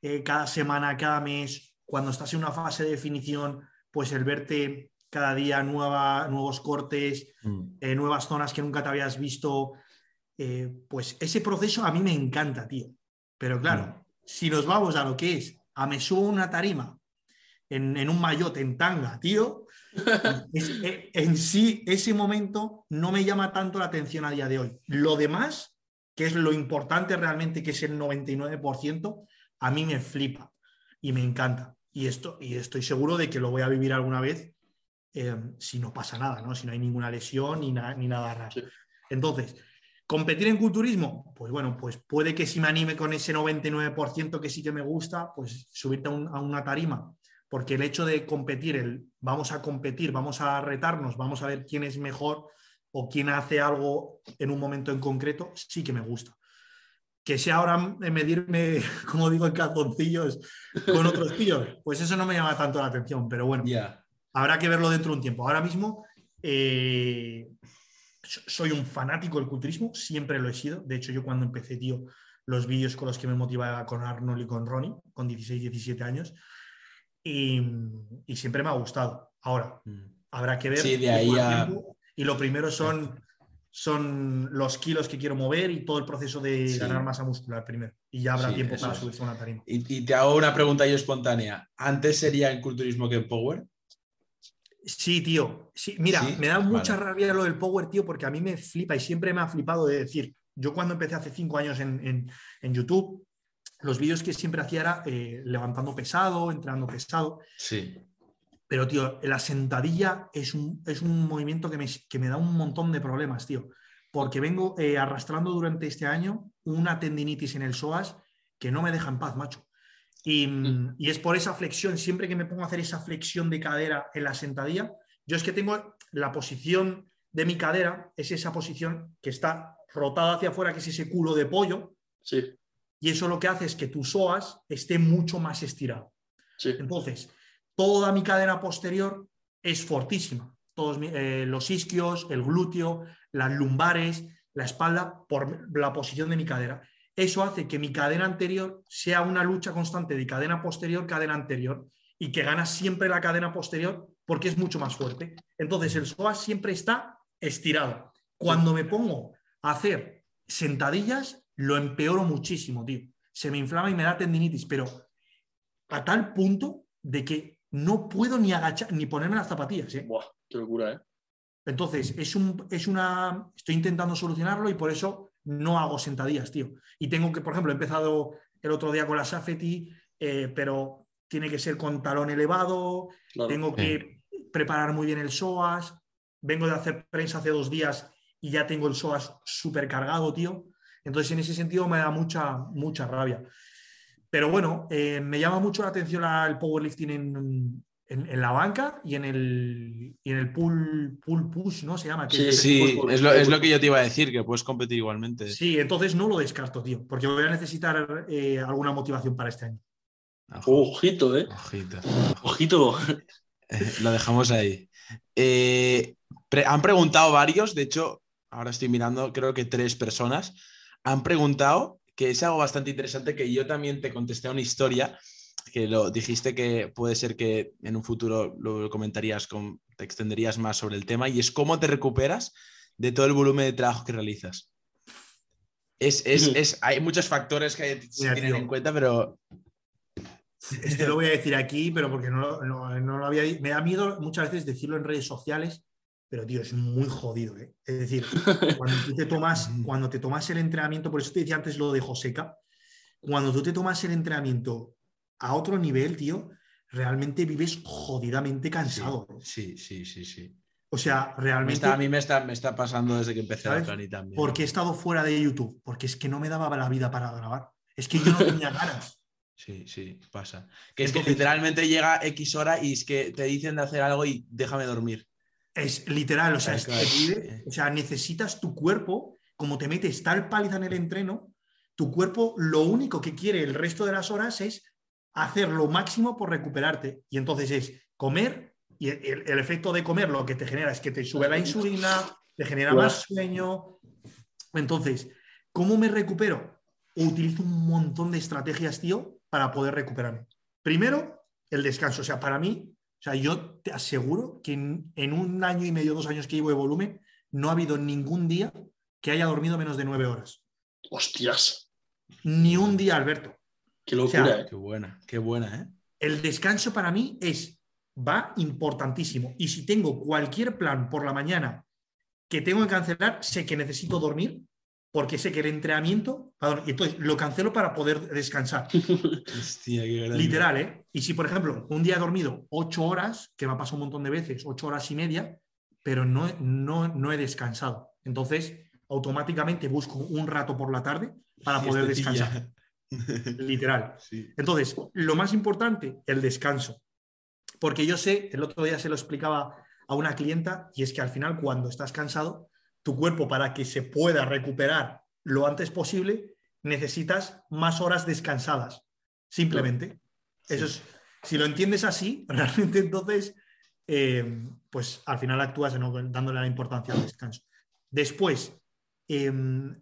eh, cada semana, cada mes, cuando estás en una fase de definición, pues el verte cada día nueva, nuevos cortes, Mm. eh, nuevas zonas que nunca te habías visto, pues ese proceso a mí me encanta, tío. Pero claro, si nos vamos a lo que es, a me subo una tarima en, en un maillot en tanga, tío, es- eh, en sí ese momento no me llama tanto la atención a día de hoy. Lo demás, que es lo importante realmente, que es el 99%, a mí me flipa y me encanta. Y, esto, y estoy seguro de que lo voy a vivir alguna vez eh, si no pasa nada, ¿no? si no hay ninguna lesión ni, na- ni nada raro. Entonces, ¿competir en culturismo? Pues bueno, pues puede que si me anime con ese 99% que sí que me gusta, pues subirte a, un- a una tarima. Porque el hecho de competir, el vamos a competir, vamos a retarnos, vamos a ver quién es mejor o quién hace algo en un momento en concreto, sí que me gusta. Que sea ahora medirme, como digo, en calzoncillos con otros tíos, pues eso no me llama tanto la atención, pero bueno, habrá que verlo dentro de un tiempo. Ahora mismo eh, soy un fanático del culturismo, siempre lo he sido. De hecho, yo cuando empecé, tío, los vídeos con los que me motivaba con Arnold y con Ronnie, con 16, 17 años, y, y siempre me ha gustado. Ahora, Mm. habrá que ver. Sí, de ahí a- tiempo. Y lo primero son, son los kilos que quiero mover y todo el proceso de Sí. ganar masa muscular primero. Y ya habrá Sí, tiempo para subirse a una tarima. Y, y te hago una pregunta yo espontánea. ¿Antes sería en culturismo que en Power? Sí, tío. Sí, mira, Sí, me da mucha vale. rabia lo del power, tío, porque a mí me flipa y siempre me ha flipado de decir, yo cuando empecé hace cinco años en, en- en YouTube, los vídeos que siempre hacía era eh, levantando pesado, entrenando pesado, Sí. pero, tío, la sentadilla es un, es un movimiento que me, que me da un montón de problemas, tío, porque vengo eh, arrastrando durante este año una tendinitis en el psoas que no me deja en paz, macho. Y, mm, y es por esa flexión, siempre que me pongo a hacer esa flexión de cadera en la sentadilla, yo es que tengo la posición de mi cadera, es esa posición que está rotada hacia afuera, que es ese culo de pollo, Sí, y eso lo que hace es que tu psoas esté mucho más estirado. sí. Entonces, toda mi cadera posterior es fortísima. Todos eh, los isquios, el glúteo, las lumbares, la espalda, por la posición de mi cadera. Eso hace que mi cadena anterior sea una lucha constante de cadena posterior, cadena anterior, y que gana siempre la cadena posterior porque es mucho más fuerte. Entonces, el psoas siempre está estirado. Cuando me pongo a hacer sentadillas, lo empeoro muchísimo, tío. Se me inflama y me da tendinitis, pero a tal punto de que no puedo ni agachar ni ponerme las zapatillas. ¿eh? Buah, qué locura, ¿eh? Entonces, es, un, es una. Estoy intentando solucionarlo y por eso no hago sentadillas, tío. Y tengo que, por ejemplo, he empezado el otro día con la Safety, eh, pero tiene que ser con talón elevado, Claro. tengo que preparar muy bien el psoas. Vengo de hacer prensa hace dos días y ya tengo el psoas súper cargado, tío. Entonces, en ese sentido me da mucha, mucha rabia. Pero bueno, eh, me llama mucho la atención la- el powerlifting en, en- en la banca y en el, y en el pull, pull push, ¿no? Se llama. que Sí, es- Sí, es lo, es lo que yo te iba a decir, que puedes competir igualmente. Sí, entonces no lo descarto, tío, porque voy a necesitar eh, alguna motivación para este año. Ojo, Ojito, ¿eh? ojito. Ojito. Eh, Lo dejamos ahí. Eh, pre- han preguntado varios, de hecho, ahora estoy mirando, creo que tres personas han preguntado, que es algo bastante interesante, que yo también te contesté a una historia, que lo dijiste que puede ser que en un futuro lo comentarías, con, te extenderías más sobre el tema, y es cómo te recuperas de todo el volumen de trabajo que realizas. Es, es- es- hay muchos factores que se Mira, tienen tío. en cuenta, pero Este lo voy a decir aquí, pero porque no, lo- no- no lo había Me da miedo muchas veces decirlo en redes sociales, pero tío, es muy jodido, ¿eh? Es decir, cuando tú te tomas, cuando te tomas el entrenamiento, por eso te decía antes lo de Joseca, cuando tú te tomas el entrenamiento a otro nivel, tío, realmente vives jodidamente cansado. sí, sí, sí, sí. O sea, Me realmente. está- a mí me está, me está pasando desde que empecé ¿Sabes? la también. porque he estado fuera de YouTube, porque es que no me daba la vida para grabar. Es que yo no tenía ganas. Sí, sí, pasa. Que es que literalmente llega X hora y es que te dicen de hacer algo y déjame dormir. Es literal, o sea, es que o sea, necesitas tu cuerpo, como te metes tal paliza en el entreno, tu cuerpo lo único que quiere el resto de las horas es hacer lo máximo por recuperarte. Y entonces es comer, y el, el efecto de comer lo que te genera es que te sube la insulina, te genera más sueño. Entonces, ¿cómo me recupero? Utilizo un montón de estrategias, tío, para poder recuperarme. Primero, el descanso. O sea, para mí, o sea, yo te aseguro que en, en un año y medio, dos años que llevo de volumen, no ha habido ningún día que haya dormido menos de nueve horas. Hostias. Ni un día, Alberto. Qué Qué locura, O sea, ¿eh? Qué buena, qué buena, ¿eh? El descanso para mí es, va importantísimo. Y si tengo cualquier plan por la mañana que tengo que cancelar, sé que necesito dormir porque sé que el entrenamiento, perdón, entonces lo cancelo para poder descansar. Hostia, qué grande. Literal, ¿eh? Y si, por ejemplo, un día he dormido ocho horas, que me ha pasado un montón de veces, ocho horas y media, pero no, he- no, no he descansado. Entonces, automáticamente busco un rato por la tarde para poder Siestecilla. descansar. Literal. Sí. Entonces, lo más importante, el descanso. Porque yo sé, el otro día se lo explicaba a una clienta, y es que al final cuando estás cansado, tu cuerpo para que se pueda recuperar lo antes posible, necesitas más horas descansadas. Simplemente. Eso es, si lo entiendes así, realmente entonces, eh, pues al final actúas ¿no? dándole la importancia al descanso. Después, em,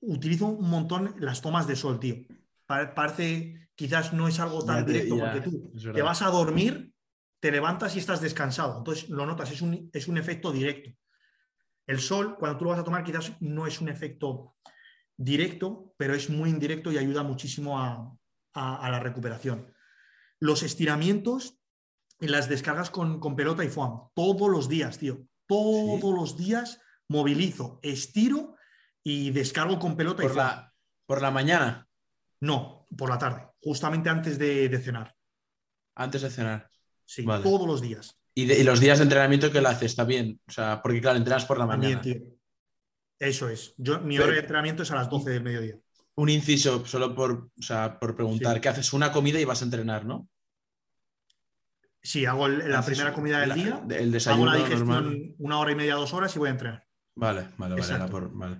utilizo un montón las tomas de sol, tío. Pa- parece, quizás no es algo tan Ya te- directo, ya, porque tú te vas a dormir, te levantas y estás descansado. Entonces lo notas, es un, es un efecto directo. El sol, cuando tú lo vas a tomar, quizás no es un efecto directo, pero es muy indirecto y ayuda muchísimo a, a- a la recuperación. Los estiramientos y las descargas con, con pelota y foam, todos los días, tío. Todos Sí. los días movilizo, estiro y descargo con pelota y foam. la, por la mañana, No, por la tarde, justamente antes de, de cenar. antes de cenar. Sí, Vale. todos los días. Y, de- y los días de entrenamiento que lo haces, está bien. O sea, porque claro, entrenas por la También, mañana. tío. Eso es. Yo, mi Pero- hora de entrenamiento es a las 12 del mediodía. Un inciso, solo por, o sea, por preguntar, Sí. que haces una comida y vas a entrenar, ¿no? Sí, hago el- la primera comida del la- día, El hago desayuno la digestión normal. una hora y media, dos horas y voy a entrenar. Vale, vale, vale.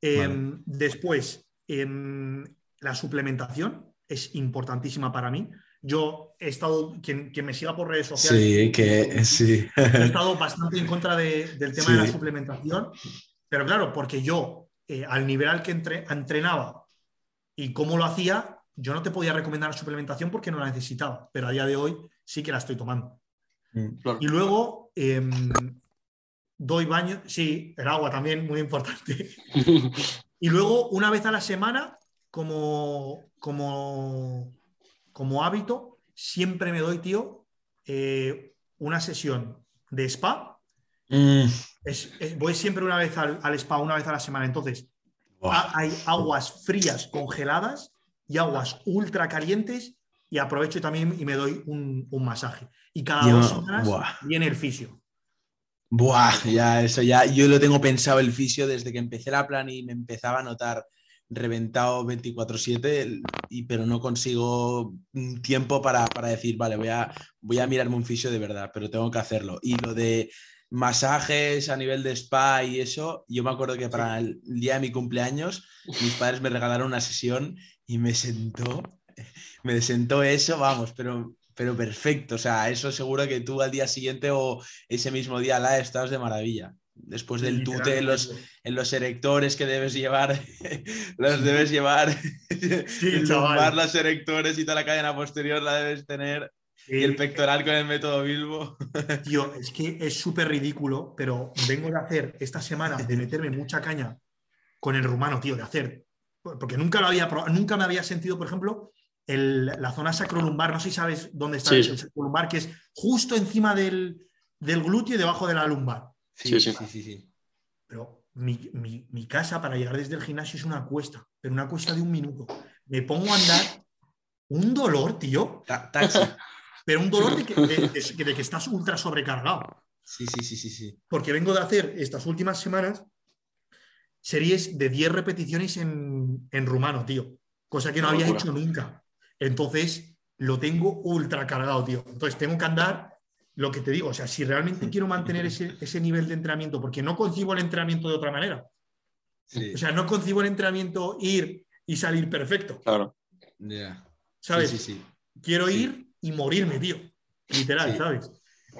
Em, Después, em, la suplementación es importantísima para mí. Yo he estado, quien, quien me siga por redes sociales, Sí, que sí. he estado bastante en contra de- del tema de la suplementación, pero claro, porque yo, eh, al nivel al que entre- entrenaba y cómo lo hacía, yo no te podía recomendar la suplementación porque no la necesitaba, pero a día de hoy sí que la estoy tomando. Claro. Y luego em, doy baño, sí, el agua también, muy importante. Y luego, una vez a la semana, como, como, como hábito, siempre me doy, tío, eh, una sesión de spa. Mm, Es- es- voy siempre una vez al, al spa, una vez a la semana. Entonces, hay aguas frías congeladas y aguas ultra calientes y aprovecho también y me doy un, un masaje. Y cada Yo- dos semanas viene el fisio. Buah, ya, eso ya, yo lo tengo pensado el fisio desde que empecé la plan y me empezaba a notar reventado 24/7, y, pero no consigo un tiempo para, para decir, vale, voy a, voy a mirarme un fisio de verdad, pero tengo que hacerlo. Y lo de masajes a nivel de spa y eso, yo me acuerdo que para el día de mi cumpleaños mis padres me regalaron una sesión y me sentó, me sentó eso, vamos, pero, pero perfecto. O sea, eso seguro que tú al día siguiente o ese mismo día la estás de maravilla. Después del tute en los, en los erectores que debes llevar, los debes llevar, Sí, los erectores y toda la cadena posterior la debes tener, y el pectoral con el método Bilbo. Tío, es que es súper ridículo, pero vengo de hacer esta semana de meterme mucha caña con el rumano, tío, de hacer. Porque nunca lo había probado, nunca me había sentido, por ejemplo, el- la zona sacrolumbar. No sé si sabes dónde está Sí, el sacrolumbar, que es justo encima del, del glúteo y debajo de la lumbar. Sí, sí. sí, sí, sí. Pero mi, mi- mi casa para llegar desde el gimnasio es una cuesta, pero una cuesta de un minuto. Me pongo a andar, un dolor, tío, Ta- taxi. pero un dolor de que, de- de- de que estás ultra sobrecargado. Sí, sí, sí, sí, sí. porque vengo de hacer estas últimas semanas series de 10 repeticiones en, en rumano, tío. Cosa que no había locura. hecho nunca. Entonces, lo tengo ultra cargado, tío. Entonces, tengo que andar, lo que te digo, o sea, si realmente quiero mantener ese, ese nivel de entrenamiento, porque no concibo el entrenamiento de otra manera. Sí, O sea, no concibo el entrenamiento ir y salir perfecto, Claro. ya. ¿sabes? Sí, sí, sí. Quiero Sí. ir y morirme, tío. Literal, Sí. ¿sabes?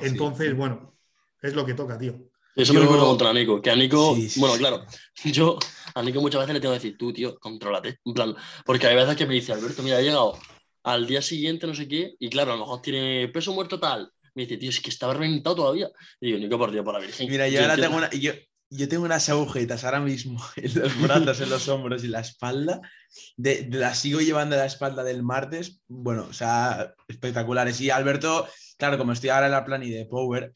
Entonces, bueno, es lo que toca, tío. Eso Yo- me recuerdo contra Nico, que a Nico, Sí, sí, bueno, sí. claro, yo a Nico muchas veces le tengo que decir, tú, tío, contrólate, en plan, porque hay veces que me dice, Alberto, mira, he llegado al día siguiente, no sé qué, y claro, a lo mejor tiene peso muerto tal, me dice, tío, es que estaba reventado todavía. Y digo, Nico, por Dios, por la Virgen. Mira, yo Yo ahora entiendo- tengo una. Yo, yo tengo unas agujetas ahora mismo en los brazos, en los hombros y la espalda. De, de las sigo llevando a la espalda del martes. Bueno, o sea, espectaculares. Y Alberto, claro, como estoy ahora en la plan y de Power,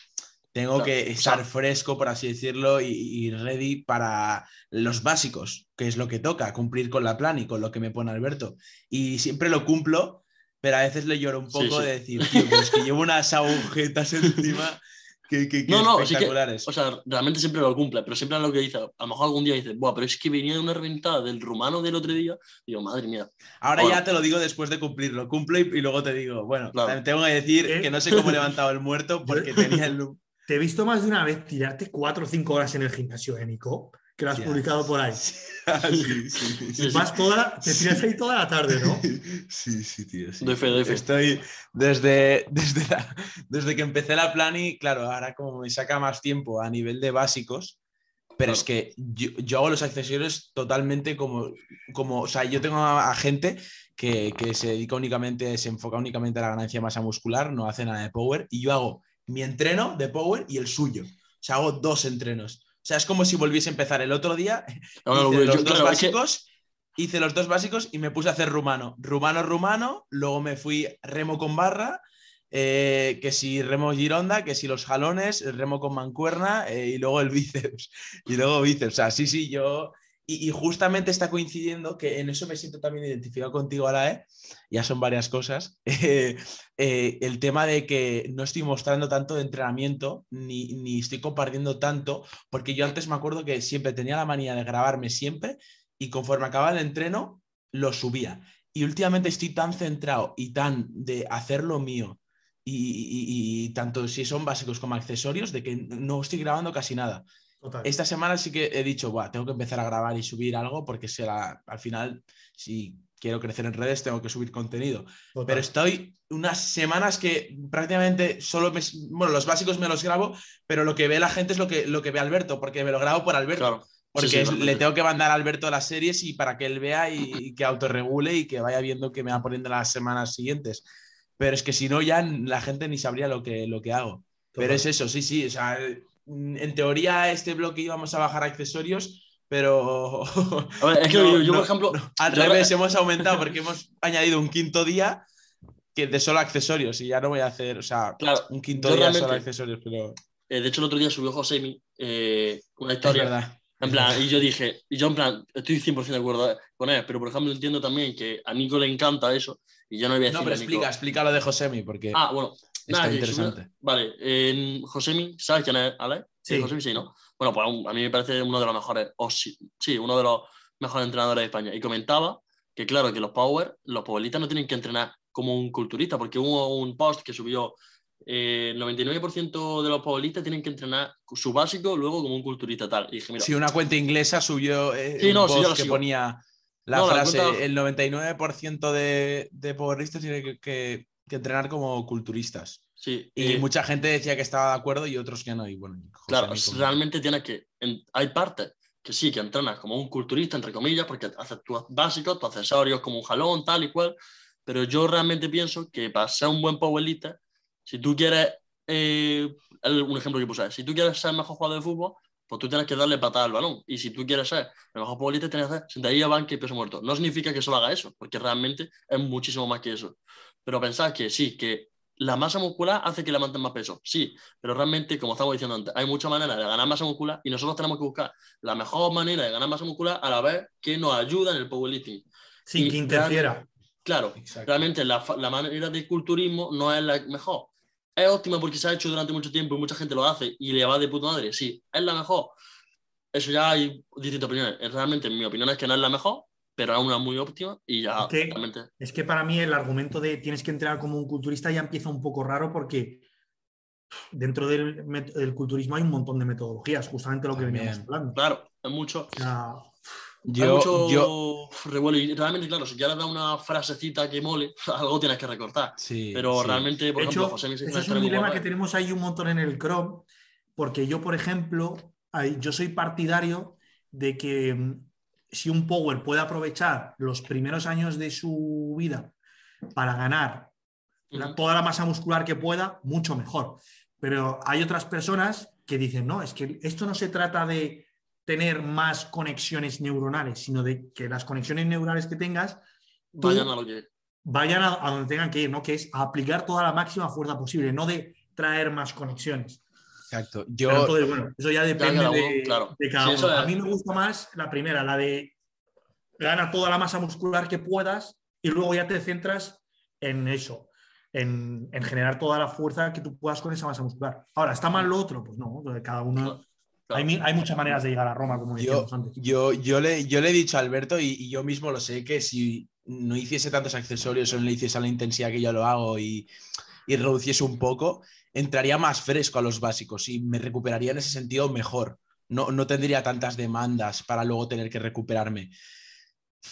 tengo Claro, que estar fresco, por así decirlo, y, y ready para los básicos, que es lo que toca, cumplir con la plan y con lo que me pone Alberto. Y siempre lo cumplo, pero a veces le lloro un poco sí. de decir, tío, pero es que llevo unas agujetas encima que, que, que No, no, sí que- espectaculares. O sea, realmente siempre lo cumple, pero siempre es lo que dice. A lo mejor algún día dice, Buah, pero es que venía de una reventada del rumano del otro día. Y digo, madre mía. Ahora Bueno. ya te lo digo después de cumplirlo. Cumplo y, y luego te digo, bueno, Claro. también tengo que decir ¿Eh? que no sé cómo he levantado el muerto porque tenía el... Te he visto más de una vez tirarte cuatro o cinco horas en el gimnasio, ¿eh, Nico? Que lo has publicado por ahí. Ah, sí, sí, sí, Sí, sí. Vas toda te tiras ahí toda la tarde, ¿no? Sí, sí, tío. sí. Doy fe, doy fe. Estoy desde, desde, la- desde que empecé la plani, claro, ahora como me saca más tiempo a nivel de básicos, pero es que yo, yo hago los accesorios totalmente como, como, o sea, yo tengo a, a gente que, que se dedica únicamente, se enfoca únicamente a la ganancia de masa muscular, no hace nada de power, y yo hago mi entreno de power y el suyo. O sea, hago dos entrenos. O sea, es como si volviese a empezar el otro día hice yo- los dos claro, es que- básicos, hice los dos básicos y me puse a hacer rumano. Rumano, rumano, luego me fui remo con barra, eh, que si remo gironda, que si los jalones, el remo con mancuerna eh, y luego el bíceps. Y luego bíceps. O sea, sí, sí, yo... Y, justamente está coincidiendo que en eso me siento también identificado contigo, Alae, ya son varias cosas, eh, eh, el tema de que no estoy mostrando tanto de entrenamiento ni, ni estoy compartiendo tanto, porque yo antes me acuerdo que siempre tenía la manía de grabarme siempre y conforme acababa el entreno, lo subía. Y últimamente estoy tan centrado y tan de hacer lo mío, y tanto si son básicos como accesorios, de que no estoy grabando casi nada. Total. Esta semana sí que he dicho, Buah, tengo que empezar a grabar y subir algo porque será, al final, si quiero crecer en redes, tengo que subir contenido. total. Pero estoy unas semanas que prácticamente solo me, bueno, los básicos me los grabo, pero lo que ve la gente es lo que, lo que ve Alberto, porque me lo grabo por Alberto. Claro. Porque Sí, sí, es- le tengo que mandar a Alberto las series y para que él vea y, y que autorregule y que vaya viendo que me va poniendo las semanas siguientes. Pero es que si no, ya la gente ni sabría lo que, lo que hago. Pero es eso, sí, sí. O sea, en teoría, este bloque íbamos a bajar accesorios, pero. Ver, es que No, yo, yo, no, por ejemplo. Al yo- revés, hemos aumentado porque hemos añadido un quinto día que de solo accesorios y ya no voy a hacer, o sea, Claro, un quinto día realmente- solo accesorios, pero eh, de hecho, el otro día subió Josemi eh, una es historia. verdad. En plan, y yo dije, y yo en plan, estoy 100% de acuerdo con él, pero por ejemplo entiendo también que a Nico le encanta eso, y yo no voy a No, decir pero a Nico- explica, explica lo de Josemi porque Ah, bueno, está interesante. Vale, en Josemi, ¿sabes quién es Ale? Sí. Eh, Josemi sí, ¿no? Bueno, pues a mí me parece uno de los mejores, o sí, sí, uno de los mejores entrenadores de España. Y comentaba que, claro, que los power, los powerlistas no tienen que entrenar como un culturista, porque hubo un post que subió eh, el 99% de los powerlistas tienen que entrenar su básico luego como un culturista tal. Y dije, mira, una cuenta inglesa subió eh, Sí, un no, post que ponía la No, la frase, cuenta- el 99% de, de tiene que, que- que entrenar como culturistas. sí. Y eh, mucha gente decía que estaba de acuerdo y otros que no. Y bueno, Claro, realmente tienes que. en- hay partes que sí, que entrenas como un culturista, entre comillas, porque haces tus básicos, tus accesorios como un jalón, tal y cual. Pero yo realmente pienso que para ser un buen powerlifter, si tú quieres. eh, un ejemplo que puse, si tú quieres ser el mejor jugador de fútbol, pues tú tienes que darle patada al balón. Y si tú quieres ser el mejor powerlifter, tienes que hacer sentadilla, banca y peso muerto. No significa que solo haga eso, porque realmente es muchísimo más que eso. Pero pensar que sí, que la masa muscular hace que levanten más peso, sí, pero realmente, como estamos diciendo antes, hay muchas maneras de ganar masa muscular y nosotros tenemos que buscar la mejor manera de ganar masa muscular a la vez que nos ayuda en el powerlifting. Sin y que interfiera. Claro, Exacto. realmente la, la manera de culturismo no es la mejor. Es óptima porque se ha hecho durante mucho tiempo y mucha gente lo hace y le va de puta madre, sí, es la mejor. Eso ya hay distintas opiniones. Realmente, mi opinión es que no es la mejor, pero es una muy óptima y ya Es que- realmente. Es que para mí el argumento de tienes que entrenar como un culturista ya empieza un poco raro porque dentro del, culturismo hay un montón de metodologías, justamente lo que También. veníamos hablando. Claro, es mucho. O sea, Hay Yo, mucho yo, revuelo y realmente, claro, si quieres dar una frasecita que mole, algo tienes que recortar. sí, Pero sí. realmente, por de ejemplo, hecho, José ese es un dilema guapa. que tenemos ahí un montón en el Chrome, porque yo, por ejemplo, ahí- yo soy partidario de que mm, si un Power puede aprovechar los primeros años de su vida para ganar la- toda la masa muscular que pueda, mucho mejor. Pero hay otras personas que dicen, no, es que esto no se trata de tener más conexiones neuronales, sino de que las conexiones neuronales que tengas Vayan a lo que. vayan a, a donde tengan que ir, ¿no? Que es a aplicar toda la máxima fuerza posible, no de traer más conexiones. Exacto. Pero Yo, entonces, bueno, eso ya depende de, claro. de cada Sí, uno. A mí me gusta más la primera, la de gana toda la masa muscular que puedas y luego ya te centras en eso, en, en generar toda la fuerza que tú puedas con esa masa muscular. Ahora, ¿está mal lo otro? Pues no, cada uno... Claro. Hay, muchas maneras de llegar a Roma, como yo, antes. yo, yo, le, yo le he dicho a Alberto y, y yo mismo lo sé que si no hiciese tantos accesorios o no le hiciese a la intensidad que yo lo hago y, y reduciese un poco, entraría más fresco a los básicos y me recuperaría en ese sentido mejor. No, no tendría tantas demandas para luego tener que recuperarme.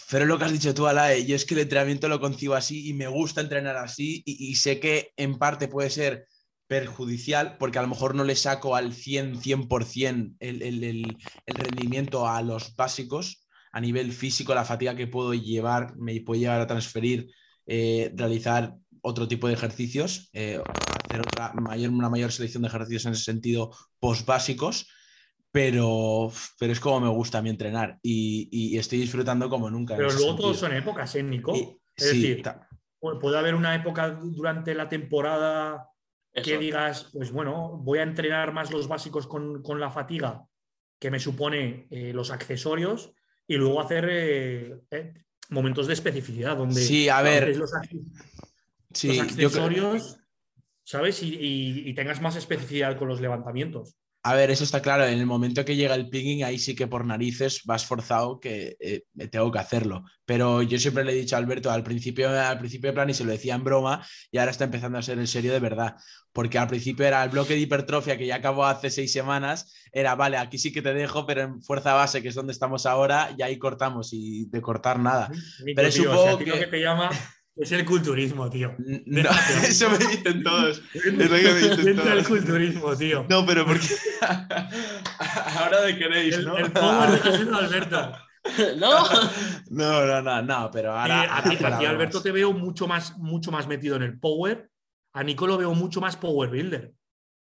Pero lo que has dicho tú, Alae, yo es que el entrenamiento lo concibo así y me gusta entrenar así y, y sé que en parte puede ser perjudicial porque a lo mejor no le saco al 100, 100% el, el, el, el rendimiento a los básicos a nivel físico, la fatiga que puedo llevar, me puede llevar a transferir, eh, realizar otro tipo de ejercicios, eh, hacer otra mayor, una mayor selección de ejercicios en ese sentido post básicos, pero, pero es como me gusta a mí entrenar y, y estoy disfrutando como nunca. Pero luego todos son épocas, ¿eh, Nico? Y- es sí, decir, puede haber una época durante la temporada Eso. que digas, pues bueno, voy a entrenar más los básicos con, con la fatiga que me supone eh, los accesorios y luego hacer eh, eh, momentos de especificidad donde Sí, a ver, los, sí, los yo accesorios, ¿sabes? Y, y- y tengas más especificidad con los levantamientos. A ver, eso está claro. En el momento que llega el picking, ahí sí que por narices vas forzado que eh, tengo que hacerlo. Pero yo siempre le he dicho a Alberto al principio, al principio de plan y se lo decía en broma y ahora está empezando a ser en serio de verdad. Porque al principio era el bloque de hipertrofia que ya acabó hace seis semanas. Era, vale, aquí sí que te dejo, pero en fuerza base, que es donde estamos ahora, ya ahí cortamos y de cortar nada. Nico, Pero tío, supongo o sea, que- que te llama es el culturismo, tío. No, eso me dicen todos. Es lo que me dicen Entra el todos. culturismo, tío. No, pero porque ahora de queréis, El, ¿no? el power déjaselo a Alberto. no, No, no, no, no, pero Eh, ahora. a ahora ti, a fuera ti, bromas. Alberto, te veo mucho más, mucho más metido en el power. A Nico lo veo mucho más power builder.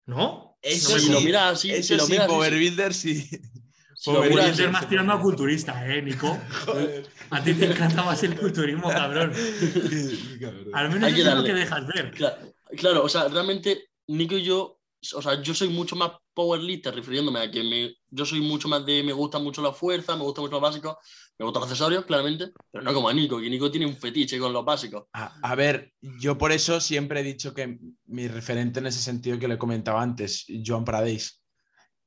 ¿No? Eso No sí, lo miras así, Eso si lo sí, miras así, Power sí. Builder sí. Power miras Builder así, más tirando a culturista, ¿eh, Nico? Joder. A ti te encanta más el culturismo, cabrón. Al menos Hay que eso es lo que dejas ver. Claro, claro, o sea, realmente Nico y yo, o sea, yo soy mucho más powerlifter, refiriéndome a que me, yo soy mucho más de, me gusta mucho la fuerza, me gusta mucho lo básico, me gustan los accesorios, claramente, pero no como a Nico, que Nico tiene un fetiche con los básicos. A, a ver, yo por eso siempre he dicho que mi referente en ese sentido que le comentaba antes, Joan Pradés,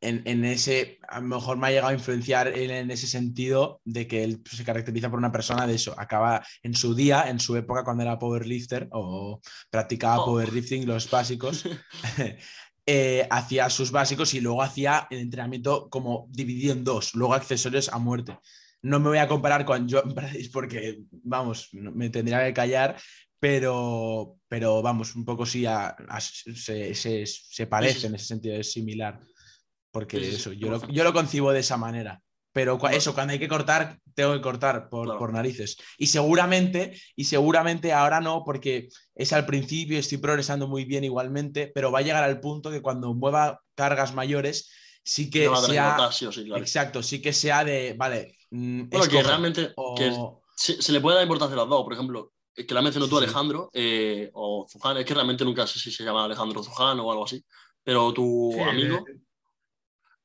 en, en ese, a lo mejor me ha llegado a influenciar él en ese sentido de que él se caracteriza por una persona de eso, acaba en su día, en su época cuando era powerlifter o practicaba Oh. powerlifting, los básicos, eh, hacía sus básicos y luego hacía el entrenamiento como dividido en dos, luego accesorios a muerte. No me voy a comparar con Pradés porque, vamos, me tendría que callar, pero, pero vamos, un poco sí, a- a- se, se- se parece en ese sentido, es similar. Porque Sí, eso, yo lo, yo lo concibo de esa manera. Pero Claro. eso, cuando hay que cortar, tengo que cortar por, Claro. por narices. Y seguramente, y seguramente ahora no, porque es al principio, estoy progresando muy bien igualmente, pero va a llegar al punto que cuando mueva cargas mayores, sí que No va a tener que sea. sí o sí, claro. Exacto, sí que sea de, vale. mm, Bueno, que escoge, realmente o- que se, se le puede dar importancia a los dos, por ejemplo, el que la mencionó tú, Sí. Alejandro, eh, o Zuján, es que realmente nunca sé si se llama Alejandro Zuján o algo así, pero tu Sí, amigo, eh,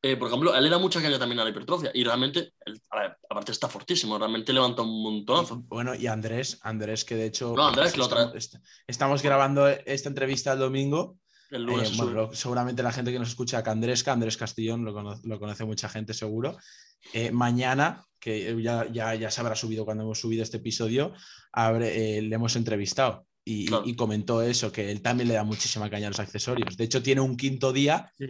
eh, por ejemplo, él le da mucha caña también a la hipertrofia y realmente, él, a ver, aparte está fortísimo, realmente levanta un montonazo. Bueno, y Andrés, Andrés, que de hecho No, Andrés, que lo estamos, trae. est- estamos grabando esta entrevista el domingo. El Eh, lunes bueno, lo- seguramente la gente que nos escucha, que Andrés, que Andrés Castillón, lo, cono- lo conoce mucha gente seguro. Eh, mañana, que ya, ya, ya se habrá subido cuando hemos subido este episodio, eh, le hemos entrevistado y, Claro. y comentó eso, que él también le da muchísima caña a los accesorios. De hecho, tiene un quinto día sí.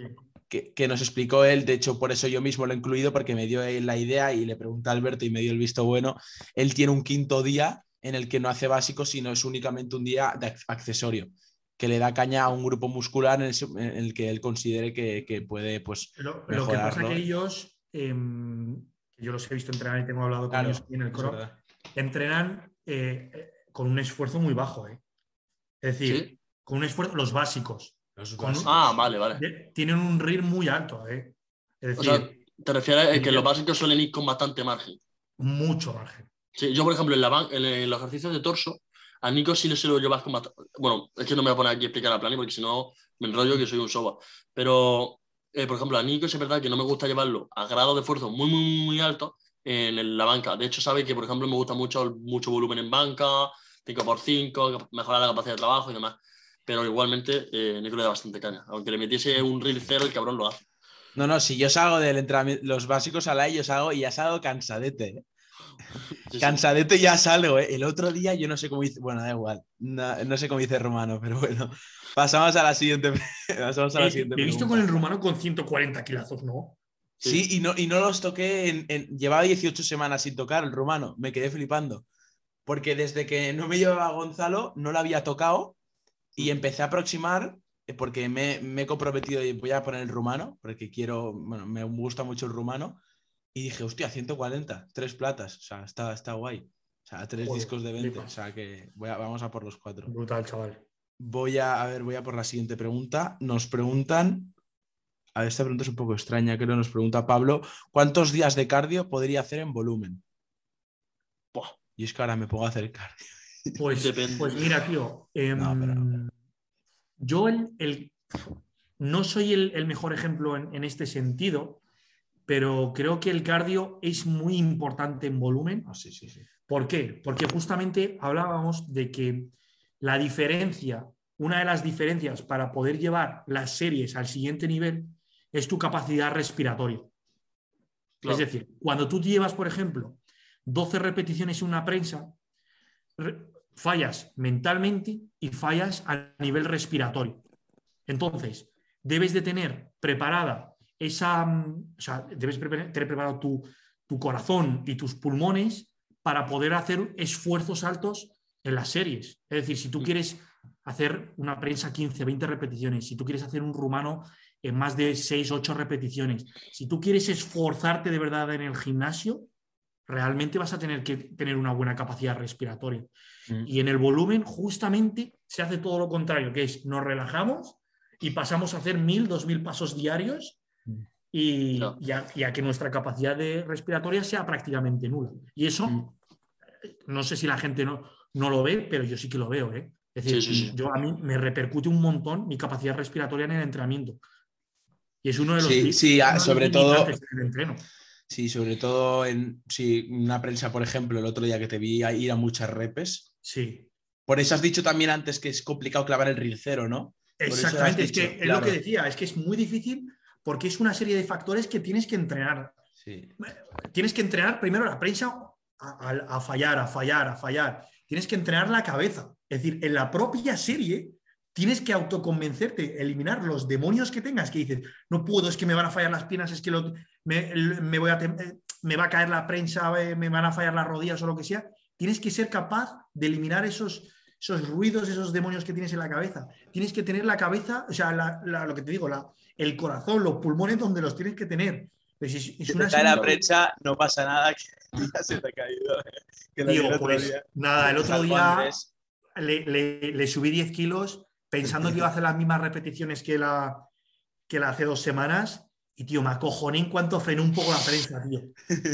Que, que nos explicó él, de hecho por eso yo mismo lo he incluido, porque me dio él la idea y le pregunté a Alberto y me dio el visto bueno, él tiene un quinto día en el que no hace básico, sino es únicamente un día de ac- accesorio, que le da caña a un grupo muscular en, el que él considere que, que puede, pues, Lo, lo que pasa que ellos, que yo los he visto entrenar y tengo hablado con Claro, ellos aquí en el verdad. entrenan eh, eh, con un esfuerzo muy bajo. ¿eh? Es decir, Sí. con un esfuerzo, los básicos. Los Con-. Ah, vale, vale. tienen un RIR muy alto, ¿eh? Es O decir, sea, te refieres a que los básicos suelen ir con bastante margen. mucho margen. Sí, yo, por ejemplo, en, la en, el- los ejercicios de torso, a Nico sí le suelo llevar con bastante. Bueno, es que no me voy a poner aquí a explicar a Plani porque si no me enrollo que soy un soba. Pero, eh, por ejemplo, a Nico es verdad que no me gusta llevarlo a grado de esfuerzo muy, muy, muy alto en la banca. De hecho, sabe que, por ejemplo, me gusta mucho, mucho volumen en banca, 5x5, mejorar la capacidad de trabajo y demás. Pero igualmente, eh, Nico le da bastante caña. Aunque le metiese un reel cero, el cabrón lo hace. No, no, si yo salgo del entrenamiento, los básicos a la yo salgo y ya salgo cansadete. ¿eh? Sí, sí. Cansadete ya salgo, ¿eh? El otro día yo no sé cómo hice, bueno, da igual, no, no sé cómo dice Romano, pero bueno, pasamos a la siguiente, pasamos a la Eh, siguiente he visto pregunta. con el rumano con 140 kilazos, ¿no? Sí, y no, y no los toqué, en, en- llevaba 18 semanas sin tocar el rumano, me quedé flipando, porque desde que no me llevaba Gonzalo, no lo había tocado y empecé a aproximar, eh, porque me, me he comprometido y voy a poner el rumano, porque quiero, bueno, me gusta mucho el rumano, y dije, hostia, 140, tres platas, o sea, está, está guay. O sea, tres Joder, discos de 20, flipas. o sea que voy a- vamos a por los cuatro. Brutal, chaval. Voy a, a ver, voy a por la siguiente pregunta. Nos preguntan, a ver, esta pregunta es un poco extraña, creo, nos pregunta Pablo, ¿cuántos días de cardio podría hacer en volumen? Buah. Y es que ahora me pongo a hacer cardio. Pues, Depende. pues mira, tío. em, No, pero- Yo el, el- no soy el, el mejor ejemplo en, en este sentido, pero creo que el cardio es muy importante en volumen. Ah, sí, sí, sí. ¿Por qué? Porque justamente hablábamos de que la diferencia, una de las diferencias para poder llevar las series al siguiente nivel es tu capacidad respiratoria. Claro. Es decir, cuando tú llevas, por ejemplo, 12 repeticiones en una prensa, re- fallas mentalmente y fallas a nivel respiratorio. Entonces, debes de tener preparada esa, mm, o sea, debes tener preparado tu, tu corazón y tus pulmones para poder hacer esfuerzos altos en las series. Es decir, si tú quieres hacer una prensa 15, 20 repeticiones, si tú quieres hacer un rumano en más de 6, 8 repeticiones, si tú quieres esforzarte de verdad en el gimnasio, realmente vas a tener que tener una buena capacidad respiratoria. Mm. Y en el volumen, justamente, se hace todo lo contrario, que es nos relajamos y pasamos a hacer mil, dos mil pasos diarios Mm. y, y a, y a que nuestra capacidad de respiratoria sea prácticamente nula. Y eso, Mm. no sé si la gente no, no lo ve, pero yo sí que lo veo. ¿eh? Es decir, Sí, sí, sí. yo a mí me repercute un montón mi capacidad respiratoria en el entrenamiento. Y es uno de los, Sí, sí, ah, sobre todo- limitantes del entreno. Sí, sobre todo en si una prensa, por ejemplo, el otro día que te vi a ir a muchas repes. Sí, Por eso has dicho también antes que es complicado clavar el reel cero, ¿no? Exactamente, es que es lo que decía, es que es muy difícil porque es una serie de factores que tienes que entrenar. Sí. Tienes que entrenar primero la prensa a, a- a fallar, a fallar, a fallar. Tienes que entrenar la cabeza. Es decir, en la propia serie tienes que autoconvencerte, eliminar los demonios que tengas, que dices, no puedo, es que me van a fallar las piernas, es que lo- me, me voy a eh, me va a caer la prensa, eh, me van a fallar las rodillas o lo que sea. Tienes que ser capaz de eliminar esos, esos ruidos, esos demonios que tienes en la cabeza. Tienes que tener la cabeza, o sea, la- la- lo que te digo, la- el corazón, los pulmones donde los tienes que tener. Pues es, es Si una te cae la prensa, no pasa nada, que ya se te ha caído. Que el otro pues, día. nada, el otro día le- le subí 10 kilos pensando que iba a hacer las mismas repeticiones que la, que la hace dos semanas. Y, tío, me acojoné en cuanto frené un poco la prensa, tío.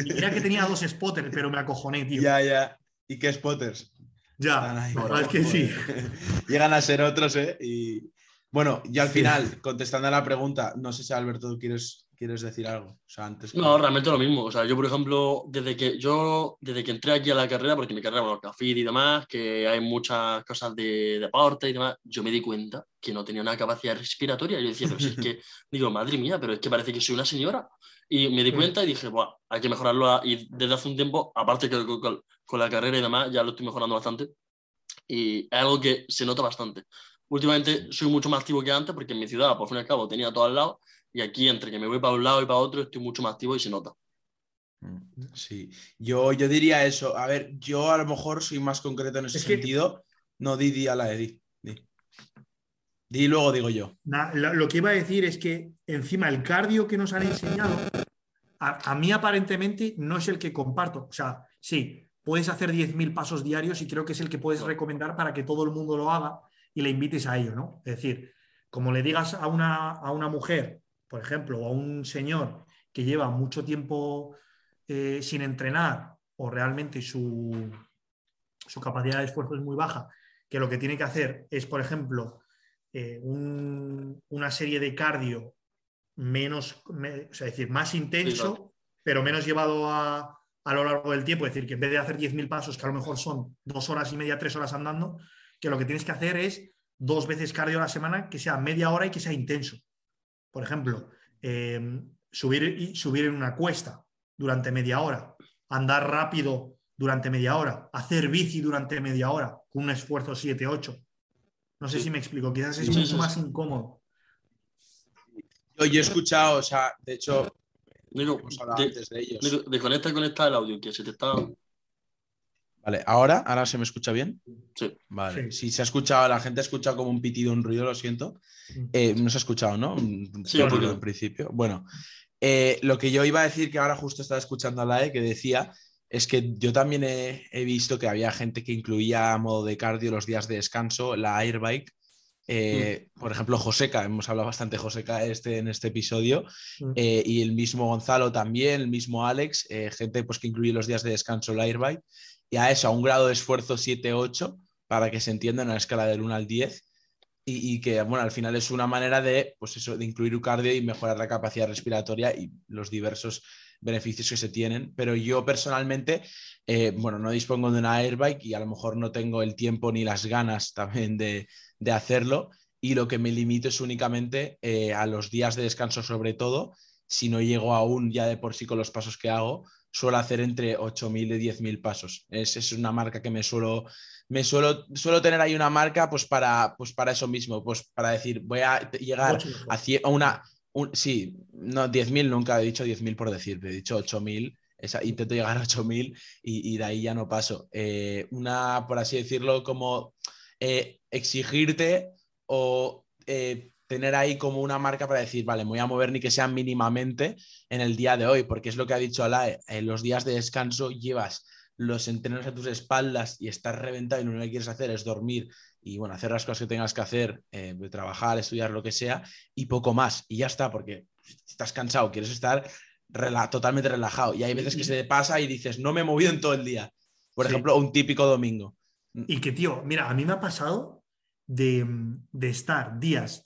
Y mira que tenía dos spotters, pero me acojoné, tío. Ya, ya. ¿Y qué spotters? Ya, ahí. es que sí. Llegan a ser otros, ¿eh? Y bueno, y al final, contestando a la pregunta, no sé si Alberto quieres, quieres decir algo. O sea, antes que- No, realmente lo mismo. O sea, yo, por ejemplo, desde que yo, desde que entré aquí a la carrera, porque mi carrera, bueno, Cafid y demás, que hay muchas cosas de deporte y demás, yo me di cuenta que no tenía una capacidad respiratoria. Yo decía, pero si es que, digo, madre mía, pero es que parece que soy una señora. Y me di Mm. cuenta y dije, Buah, hay que mejorarlo. Y desde hace un tiempo, aparte que con, con- con la carrera y demás, ya lo estoy mejorando bastante. Y es algo que se nota bastante. Últimamente soy mucho más activo que antes, porque en mi ciudad, por fin y al cabo, tenía todo al lado. Y aquí, entre que me voy para un lado y para otro, estoy mucho más activo y se nota. Sí, yo, yo diría eso. A ver, yo a lo mejor soy más concreto en ese Es que- sentido. No, di, di a la de di. Di, luego digo yo. Lo que iba a decir es que encima el cardio que nos han enseñado, a, a mí aparentemente no es el que comparto. O sea, sí, puedes hacer 10.000 pasos diarios y creo que es el que puedes recomendar para que todo el mundo lo haga y le invites a ello, ¿no? Es decir, Como le digas a una, a una mujer, por ejemplo, o a un señor que lleva mucho tiempo eh, sin entrenar o realmente su, su, capacidad de esfuerzo es muy baja, que lo que tiene que hacer es, por ejemplo, eh, una serie de cardio menos, es decir, más intenso, pero menos llevado a, a, lo largo del tiempo. Es decir, que en vez de hacer 10.000 pasos, que a lo mejor son dos horas y media, tres horas andando, que lo que tienes que hacer es dos veces cardio a la semana, que sea media hora y que sea intenso. Por ejemplo, eh, subir, subir en una cuesta durante media hora, andar rápido durante media hora, hacer bici durante media hora, con un esfuerzo 7-8. No sé si me explico, quizás es mucho más incómodo. Yo, he escuchado, o sea, de hecho, Nico, antes de ellos. desconecta y conecta el audio, que se te está. Vale, ¿ahora? ¿Ahora se me escucha bien? Sí. Vale. Si se ha escuchado, la gente ha escuchado como un pitido, un ruido, lo siento. Mm. Eh, no se ha escuchado, ¿no? Sí, porque... en principio. Bueno, eh, lo que yo iba a decir, que ahora justo estaba escuchando a la E, que decía, es que yo también he, visto que había gente que incluía a modo de cardio los días de descanso, la airbike. Eh, mm. Por ejemplo, Joseca, hemos hablado bastante de Joseca este, en este episodio, mm. y el mismo Gonzalo también, el mismo Alex, gente pues, que incluye los días de descanso, la airbike y a eso, a un grado de esfuerzo 7-8, para que se entienda en la escala del 1 al 10, y, que, bueno, al final es una manera de, pues eso, de incluir cardio y mejorar la capacidad respiratoria y los diversos beneficios que se tienen. Pero yo personalmente, eh, bueno, no dispongo de una airbike y a lo mejor no tengo el tiempo ni las ganas también de, hacerlo. Y lo que me limito es únicamente eh, a los días de descanso, sobre todo, si no llego aún ya de por sí con los pasos que hago, suelo hacer entre 8.000 y 10.000 pasos. Es, es, una marca que me suelo, me suelo, suelo tener ahí una marca pues para, pues para eso mismo, pues para decir, voy a llegar a, una, sí, no, 10.000 nunca he dicho 10.000 por decir, he dicho 8.000. Esa, intento llegar a 8.000 y, y de ahí ya no paso. Eh, una, por así decirlo, como eh, exigirte o eh, tener ahí como una marca para decir, vale, me voy a mover ni que sea mínimamente en el día de hoy, porque es lo que ha dicho Alae, en los días de descanso llevas los entrenos a tus espaldas y estás reventado y lo único que quieres hacer es dormir y bueno, hacer las cosas que tengas que hacer, eh, trabajar, estudiar, lo que sea, y poco más. Y ya está, porque estás cansado, quieres estar totalmente relajado. Y hay veces que se te pasa y dices, no me he movido en todo el día. Por ejemplo, un típico domingo. Y que, tío, mira, a mí me ha pasado de, de estar días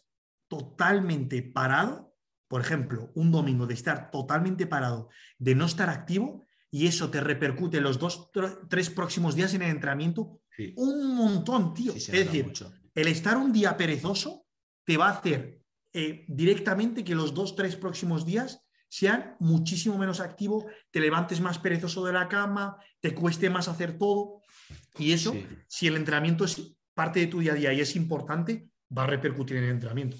totalmente parado, por ejemplo, un domingo de estar totalmente parado, de no estar activo, y eso te repercute los dos, tres próximos días en el entrenamiento un montón, tío. es decir, el estar un día perezoso te va a hacer eh, directamente que los dos, tres próximos días sean muchísimo menos activo, te levantes más perezoso de la cama, te cueste más hacer todo. Y eso, si el entrenamiento es parte de tu día a día y es importante, va a repercutir en el entrenamiento.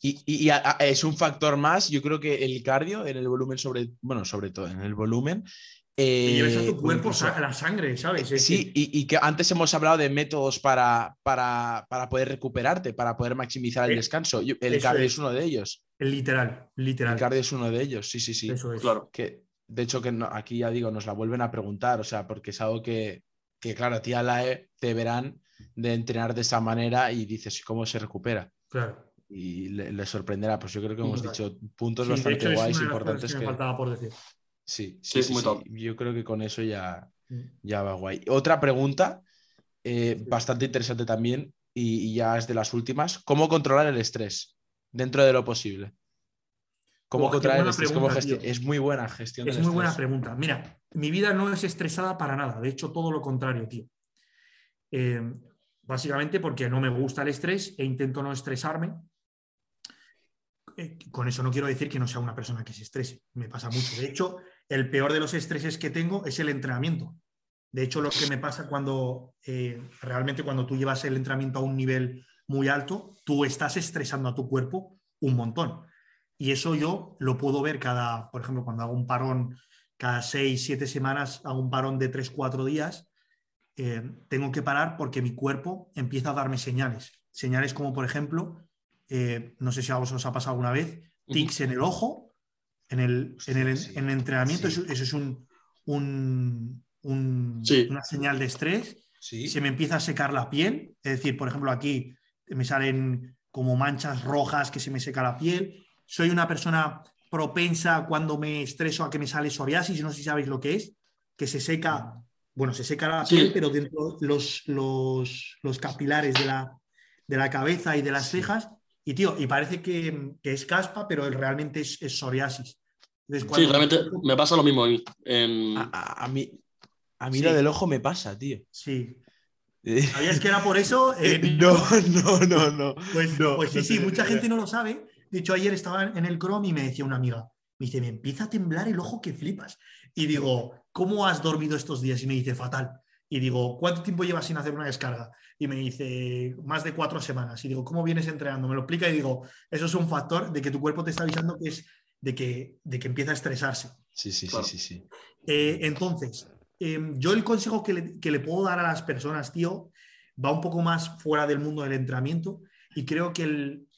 Y, es un factor más, yo creo que el cardio en el volumen sobre, bueno, sobre todo en el volumen. Eh, lleves a tu cuerpo a la sangre, ¿sabes? sí, y, que antes hemos hablado de métodos para, para, poder recuperarte, para poder maximizar el eh, descanso. El cardio es. uno de ellos. El literal, literal. El cardio es uno de ellos, sí, sí, sí. Eso es. Claro. Que, de hecho, que aquí ya digo, nos la vuelven a preguntar, o sea, porque es algo que, que claro, a ti a la E te verán de entrenar de esa manera y dices, ¿cómo se recupera? Claro. Y le, sorprenderá, pues yo creo que hemos dicho puntos bastante guays, importantes. Que, faltaba por decir. Sí, sí, sí, yo creo que con eso ya, mm. ya va guay. Otra pregunta, eh, bastante interesante también, y, ya es de las últimas, ¿cómo controlar el estrés dentro de lo posible? ¿Cómo controlar el estrés? es muy buena gestión. Es muy buena pregunta. Mira, mi vida no es estresada para nada, de hecho todo lo contrario, tío. Eh, básicamente porque no me gusta el estrés e intento no estresarme. Eh, con eso no quiero decir que no sea una persona que se estrese, me pasa mucho. De hecho, el peor de los estreses que tengo es el entrenamiento. De hecho, lo que me pasa cuando eh, realmente cuando tú llevas el entrenamiento a un nivel muy alto, tú estás estresando a tu cuerpo un montón. Y eso yo lo puedo ver cada, por ejemplo, cuando hago un parón cada seis, siete semanas, hago un parón de tres, cuatro días, eh, tengo que parar porque mi cuerpo empieza a darme señales. Señales como, por ejemplo, eh, no sé si a vosotros os ha pasado alguna vez, tics en el ojo, en el, en el, entrenamiento, eso, es un, una señal de estrés. Se me empieza a secar la piel, es decir, por ejemplo, aquí me salen como manchas rojas que se me seca la piel. Soy una persona propensa cuando me estreso a que me sale psoriasis, no sé si sabéis lo que es, que se seca, bueno, se seca la Sí. piel, pero dentro los, los, los capilares de la, de la cabeza y de las cejas. Y tío, y parece que, que es caspa, pero realmente es, es psoriasis. Entonces, Sí, realmente me pasa lo mismo a mí. En- A, a- a mí, a mí Sí. lo del ojo me pasa, tío. Sí. ¿Sabías que era por eso? Eh, no, no, no, no. Pues, No, pues sí, no sí, mucha gente no lo sabe. De hecho, ayer estaba en el Chrome y me decía una amiga, me dice, me empieza a temblar el ojo que flipas. Y digo, ¿cómo has dormido estos días? Y me dice, fatal. Y digo, ¿cuánto tiempo llevas sin hacer una descarga? Y me dice, más de cuatro semanas. Y digo, ¿cómo vienes entrenando? Me lo explica y digo, eso es un factor de que tu cuerpo te está avisando que es de que, de que empieza a estresarse. Sí, sí, Claro. sí, sí, sí. Eh, entonces, em, yo el consejo que le, que le puedo dar a las personas, tío, va un poco más fuera del mundo del entrenamiento y creo que el-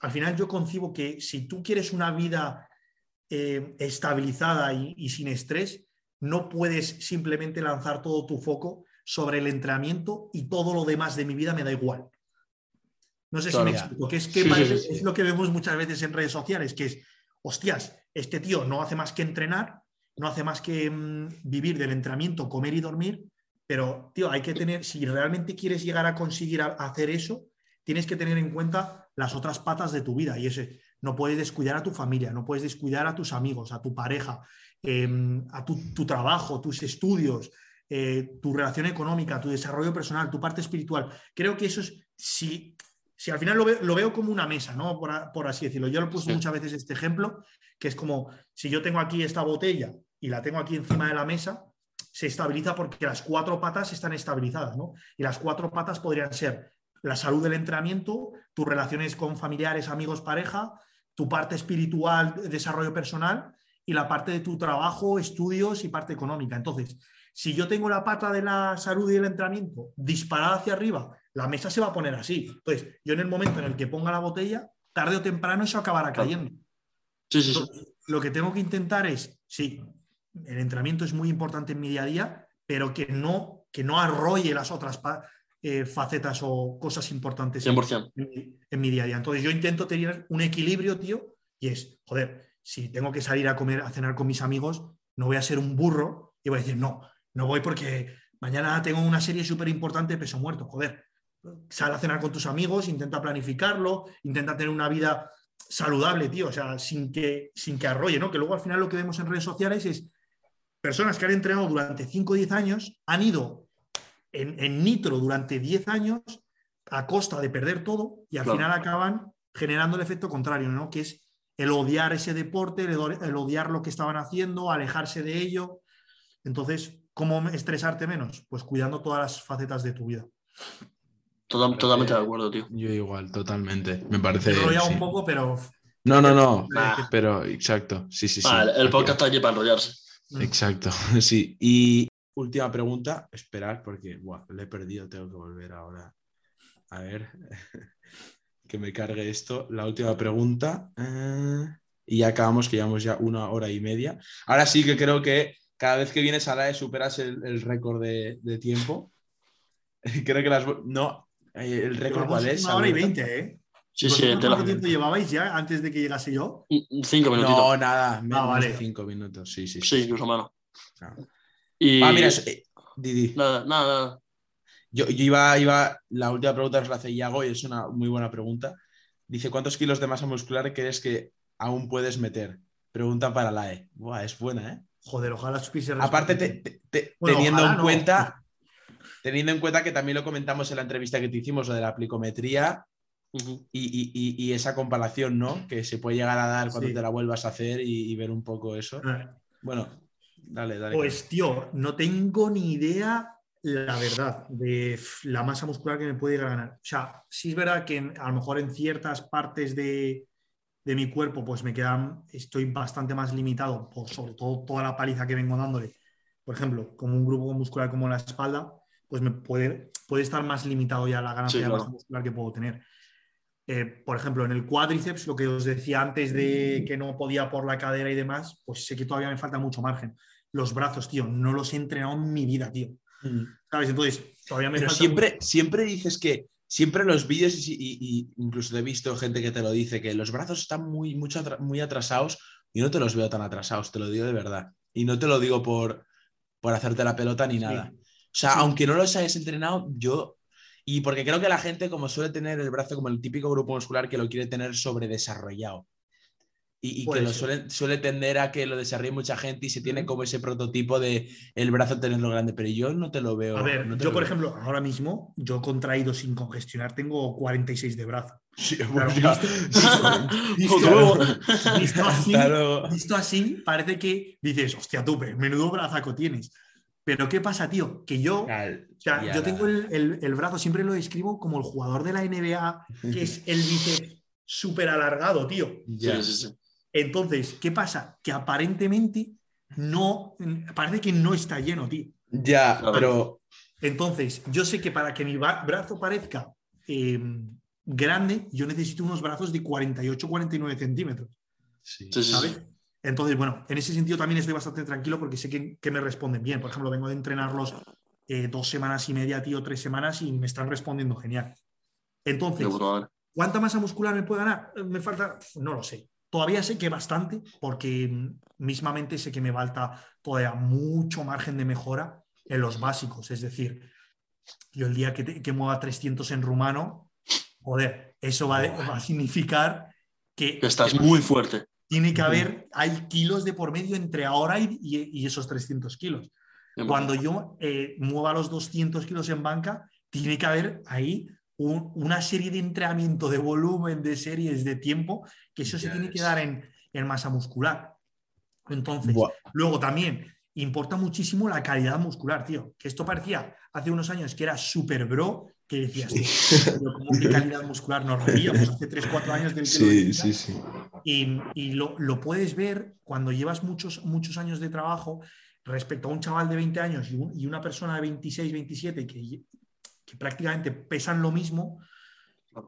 al final yo concibo que si tú quieres una vida eh, estabilizada y, y sin estrés, no puedes simplemente lanzar todo tu foco sobre el entrenamiento y todo lo demás de mi vida me da igual. No sé si me explico, que es que Sí, sí, parece- sí, sí. es lo que vemos muchas veces en redes sociales, que es, hostias, este tío no hace más que entrenar, no hace más que mm, vivir del entrenamiento, comer y dormir, pero, tío, hay que tener, si realmente quieres llegar a conseguir a- hacer eso, tienes que tener en cuenta las otras patas de tu vida y ese, no puedes descuidar a tu familia, no puedes descuidar a tus amigos, a tu pareja, em, a tu, tu trabajo, tus estudios, eh, tu relación económica, tu desarrollo personal, tu parte espiritual. Creo que eso es, si, si al final lo, ve- lo veo como una mesa, ¿no? Por, a- por así decirlo. Yo lo he puesto Sí. muchas veces este ejemplo, que es como si yo tengo aquí esta botella y la tengo aquí encima de la mesa, se estabiliza porque las cuatro patas están estabilizadas, ¿no? Y las cuatro patas podrían ser la salud del entrenamiento, tus relaciones con familiares, amigos, pareja, tu parte espiritual, desarrollo personal y la parte de tu trabajo, estudios y parte económica. Entonces, si yo tengo la pata de la salud y del entrenamiento disparada hacia arriba, la mesa se va a poner así. Entonces, yo en el momento en el que ponga la botella, tarde o temprano eso acabará cayendo. Sí, sí, sí. Entonces, lo que tengo que intentar es, sí, el entrenamiento es muy importante en mi día a día, pero que no, que no arrolle las otras pa- eh, facetas o cosas importantes en, 100%. en mi, en mi día a día. Entonces yo intento tener un equilibrio, tío, y es, joder, si tengo que salir a comer, a cenar con mis amigos, no voy a ser un burro y voy a decir, no, no voy porque mañana tengo una serie súper importante de peso muerto, joder. Sal a cenar con tus amigos, intenta planificarlo, intenta tener una vida saludable, tío, o sea, sin que, sin que arrolle, ¿no? Que luego al final lo que vemos en redes sociales es personas que han entrenado durante 5 o 10 años, han ido en, en nitro durante 10 años a costa de perder todo y al Claro. final acaban generando el efecto contrario, ¿no? Que es el odiar ese deporte, el, odi- el odiar lo que estaban haciendo, alejarse de ello. Entonces, ¿cómo estresarte menos? Pues cuidando todas las facetas de tu vida. Total- totalmente de acuerdo, tío. Yo igual, totalmente. Me parece. He enrollado sí. un poco, pero No, no, no. Pero exacto. Sí, sí, sí. Ah, el, podcast está aquí para enrollarse. mm, Exacto, sí. Y última pregunta, esperar porque buah, le he perdido, tengo que volver ahora. A ver, que me cargue esto. La última pregunta. eh, y ya acabamos, que llevamos ya una hora y media. Ahora sí que creo que cada vez que vienes a la E superas el, el récord de, de tiempo. creo que las... No, eh, ¿el récord cuál es? Una hora y veinte, ¿eh? Sí, sí, ¿Vosotros te la- ¿Cuánto tiempo llevabais ya antes de que llegase yo? Cinco minutitos. No, nada, menos vale. de cinco minutos. Sí, sí, sí, incluso menos. Ah. Y... Ah, mira, es- eh, Didi. Nada, nada, nada. Yo, yo iba, iba, la última pregunta os la hace Iago y es una muy buena pregunta. Dice, ¿cuántos kilos de masa muscular crees que aún puedes meter? Pregunta para la E. Buah, es buena, ¿eh? Joder, ojalá supiese Aparte, te- responder. te- te- Bueno, teniendo ojalá en no. cuenta, teniendo en cuenta que también lo comentamos en la entrevista que te hicimos, lo de la plicometría Ujú. y, y- y- y esa comparación, ¿no? Que se puede llegar a dar cuando Sí. te la vuelvas a hacer y, y ver un poco eso. Eh, Bueno, dale, dale. Pues, tío, no tengo ni idea, la verdad, de la masa muscular que me puede llegar a ganar. O sea, sí es verdad que a lo mejor en ciertas partes de, de mi cuerpo, pues me quedan, estoy bastante más limitado, por sobre todo toda la paliza que vengo dándole. Por ejemplo, como un grupo muscular como la espalda, pues me puede, puede estar más limitado ya la ganancia Sí, de claro. masa muscular que puedo tener. Eh, por ejemplo, en el cuádriceps, lo que os decía antes de que no podía por la cadera y demás, pues sé que todavía me falta mucho margen. Los brazos, tío, no los he entrenado en mi vida, tío. Mm. ¿Sabes? Entonces, todavía me Pero falta siempre, siempre dices que, siempre los vídeos, y, y- y incluso he visto gente que te lo dice, que los brazos están muy, mucho muy atrasados y no te los veo tan atrasados, te lo digo de verdad. Y no te lo digo por, por hacerte la pelota ni Sí. nada. O sea, Sí. aunque no los hayas entrenado, yo... Y porque creo que la gente como suele tener el brazo como el típico grupo muscular que lo quiere tener sobredesarrollado. Y, y que lo suele, suele tender a que lo desarrolle mucha gente y se tiene como ese prototipo de el brazo tenerlo grande, pero yo no te lo veo. A ver, no yo por veo. ejemplo, ahora mismo, yo contraído sin congestionar, tengo 46 de brazo. Sí, Claro, ya. visto- así, visto parece que dices, hostia, tú, menudo brazaco tienes. Pero ¿qué pasa, tío? Que yo, o sea, Ya yo la- tengo el, el- el brazo, siempre lo describo como el jugador de la NBA, que es el bíceps súper alargado, tío. Sí, sí, sí. Entonces, ¿qué pasa? Que aparentemente no, parece que no está lleno, tío. Ya, pero Entonces, yo sé que para que mi brazo parezca eh, grande, yo necesito unos brazos de 48-49 centímetros, sí. ¿sabes? Entonces, bueno, en ese sentido también estoy bastante tranquilo porque sé que, que me responden bien. Por ejemplo, vengo de entrenarlos eh, dos semanas y media, tío, tres semanas y me están respondiendo genial. Entonces. ¿Cuánta masa muscular me puede ganar? Eh, Me falta, no lo sé. Todavía sé que bastante, porque mm, mismamente sé que me falta todavía mucho margen de mejora en los básicos. Es decir, yo el día que, te- que mueva 300 en rumano, joder, eso va, de- va a significar que, Que estás que muy fuerte. tiene que haber, hay kilos de por medio entre ahora y, y- y esos 300 kilos. Cuando yo eh, mueva los 200 kilos en banca, tiene que haber ahí un- una serie de entrenamiento, de volumen, de series, de tiempo, que eso se tiene que dar en, en masa muscular. Entonces, luego también importa muchísimo la calidad muscular, tío. Que esto parecía hace unos años que era súper bro, que decías, "Pero ¿cómo que calidad muscular nos reíamos hace 3, 4 años del que lo Sí, decía". sí, sí. Y, y lo, lo puedes ver cuando llevas muchos, muchos años de trabajo respecto a un chaval de 20 años y, un- y una persona de 26, 27 que, que prácticamente pesan lo mismo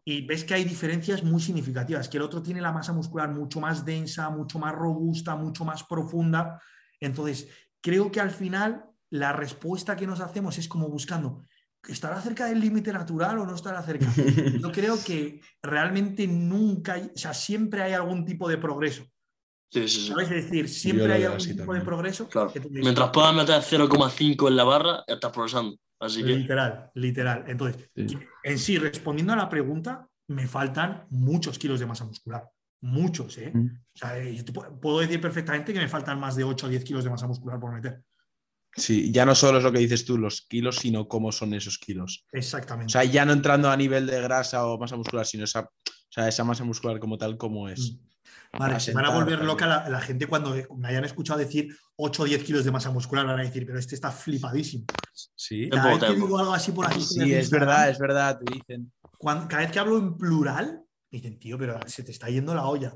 y ves que hay diferencias muy significativas, que el otro tiene la masa muscular mucho más densa, mucho más robusta, mucho más profunda. Entonces, creo que al final la respuesta que nos hacemos es como buscando, ¿estará cerca del límite natural o no estará cerca? Yo creo que realmente nunca, hay, o sea, siempre hay algún tipo de progreso. Sí, sí, sí. ¿Sabes? Es decir, siempre hay algún tipo de progreso. Claro. Mientras puedas meter 0,5 en la barra, ya estás progresando. Así que. Literal, literal. Entonces, Sí. en sí, respondiendo a la pregunta, me faltan muchos kilos de masa muscular. Muchos, ¿eh? Mm. O sea, eh, yo te pu- puedo decir perfectamente que me faltan más de 8 o 10 kilos de masa muscular por meter. Sí, ya no solo es lo que dices tú, los kilos, sino cómo son esos kilos. Exactamente. O sea, ya no entrando a nivel de grasa o masa muscular, sino esa, o sea, esa masa muscular como tal, como es. Mm. Vale, se van a volver loca la, la gente cuando me hayan escuchado decir 8 o 10 kilos de masa muscular. Van a decir, pero este está flipadísimo. Sí, Cada vez que digo algo así por aquí, sí, es verdad, es verdad, te dicen. cuando- cada vez que hablo en plural, me dicen, tío, pero se te está yendo la olla.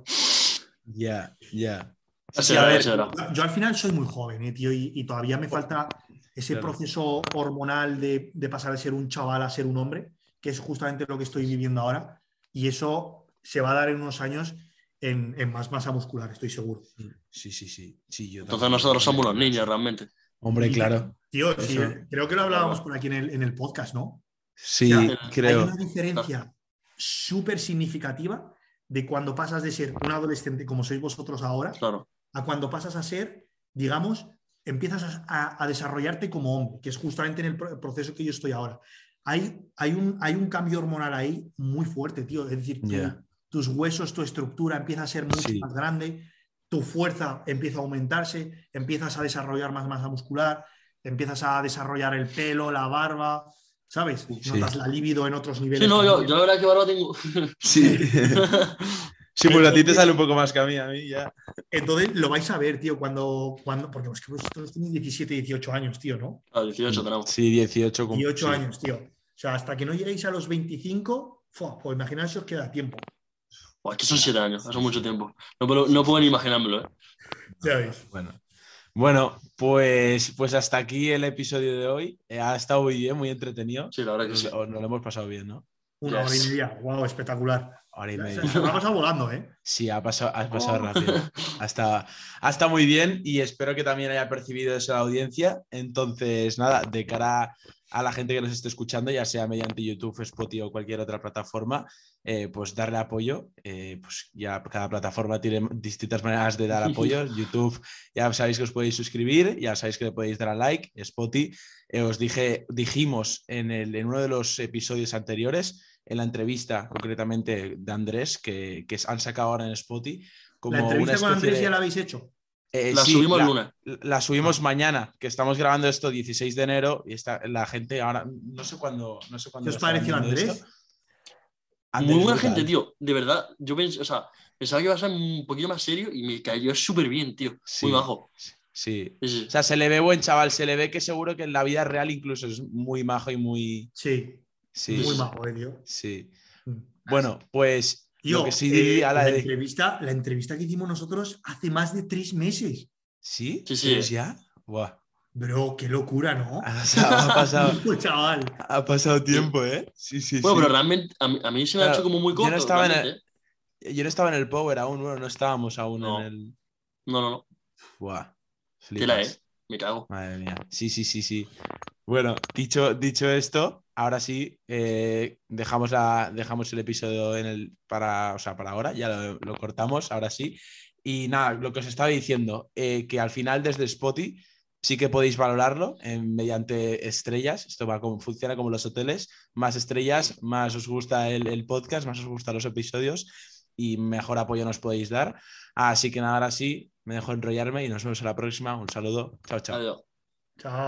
Ya, ya. Así Sí. Yo, yo al final soy muy joven, eh, tío, y, y todavía me falta ese Claro. proceso hormonal de, de pasar de ser un chaval a ser un hombre, que es justamente lo que estoy viviendo ahora. Y eso se va a dar en unos años en, en más masa muscular, estoy seguro. Sí, sí, sí. sí yo Entonces nosotros somos los niños realmente. Hombre, claro. Tío, sí, creo que lo hablábamos por aquí en el, en el podcast, ¿no? Sí, O sea, creo. Hay una diferencia súper significativa de cuando pasas de ser un adolescente como sois vosotros ahora Claro. a cuando pasas a ser, digamos, empiezas a, a- a desarrollarte como hombre, que es justamente en el pro- proceso que yo estoy ahora. Hay, hay, un, hay un cambio hormonal ahí muy fuerte, tío. Es decir, Ya. Tus huesos, tu estructura empieza a ser mucho Sí. más grande, tu fuerza empieza a aumentarse, empiezas a desarrollar más masa muscular, empiezas a desarrollar el pelo, la barba, ¿sabes? Sí. Notas la libido en otros niveles. Sí, no, yo, yo la verdad que barba tengo. Sí. sí, pues a ti te sale un poco más que a mí, a mí ya. Entonces lo vais a ver, tío, cuando, cuando porque es que vosotros tenéis 17, 18 años, tío, ¿no? A 18 tenemos. Sí, 18. con- 18 sí. años, tío. O sea, hasta que no lleguéis a los 25, fua, pues imaginaos si os queda tiempo. Que son 7 años, eso es mucho tiempo. No, puedo- no puedo ni imaginármelo, ¿eh? Ya veis. Bueno. Bueno, pues, pues hasta aquí el episodio de hoy. Eh, ha estado muy bien, muy entretenido. Sí, la verdad que Nos, sí. nos lo hemos pasado bien, ¿no? Una Yes. hora y media. Wow, espectacular. Hora y media. se me ha pasado volando, ¿eh? Sí, ha pasado, ha pasado Oh. rápido. Hasta, hasta muy bien y espero que también haya percibido eso la audiencia. Entonces, nada, de cara a la gente que nos esté escuchando, ya sea mediante YouTube, Spotify o cualquier otra plataforma, eh, pues darle apoyo. Eh, pues ya cada plataforma tiene distintas maneras de dar apoyo. YouTube, ya sabéis que os podéis suscribir, ya sabéis que le podéis dar a like. Spotify, eh, os dije, dijimos en, el, en uno de los episodios anteriores, en la entrevista concretamente de Andrés, que, que han sacado ahora en Spotify. Como ¿La entrevista una con Andrés ya la habéis hecho? Eh, La sí, subimos la, lunes. la subimos mañana, que estamos grabando esto 16 de enero y está, la gente ahora, no sé cuándo, no sé cuándo ¿Qué os pareció Andrés? Muy buena brutal. gente, tío. De verdad, yo pensé, o sea, pensaba que iba a ser un poquito más serio y me cayó súper bien, tío. Sí. Muy bajo. Sí. O sea, se le ve buen chaval, se le ve que seguro que en la vida real incluso es muy majo y muy... Sí, Sí, muy majo, eh, tío. sí. Mm. Bueno, pues Tío, lo que sí eh, la la, de... entrevista, la entrevista que hicimos nosotros hace más de tres meses. ¿Sí? Sí, sí. ¿Tres ya? Buah. Bro, qué locura, ¿no? Ha pasado, ha pasado, Pues, chaval. ha pasado tiempo, ¿eh? Sí, sí, Bueno, sí. pero realmente a mí, a mí se me ha hecho como muy yo corto. no estaba en el- realmente, ¿eh? Yo no estaba en el Power aún, bueno, no estábamos aún No. en el... No, no, no. Buah. Tela, flipas. ¿eh? Me cago. Madre mía. Sí, sí, sí, sí. Bueno, dicho, dicho esto, ahora sí, eh, dejamos, la, dejamos el episodio en el, para, o sea, para ahora, ya lo, lo cortamos, ahora sí. Y nada, lo que os estaba diciendo, eh, que al final desde Spotify sí que podéis valorarlo eh, mediante estrellas. Esto va como, funciona como los hoteles. Más estrellas, más os gusta el, el podcast, más os gustan los episodios y mejor apoyo nos podéis dar. Así que nada, ahora sí, me dejo enrollarme y nos vemos en la próxima. Un saludo. Chao, chao. Adiós. Chao.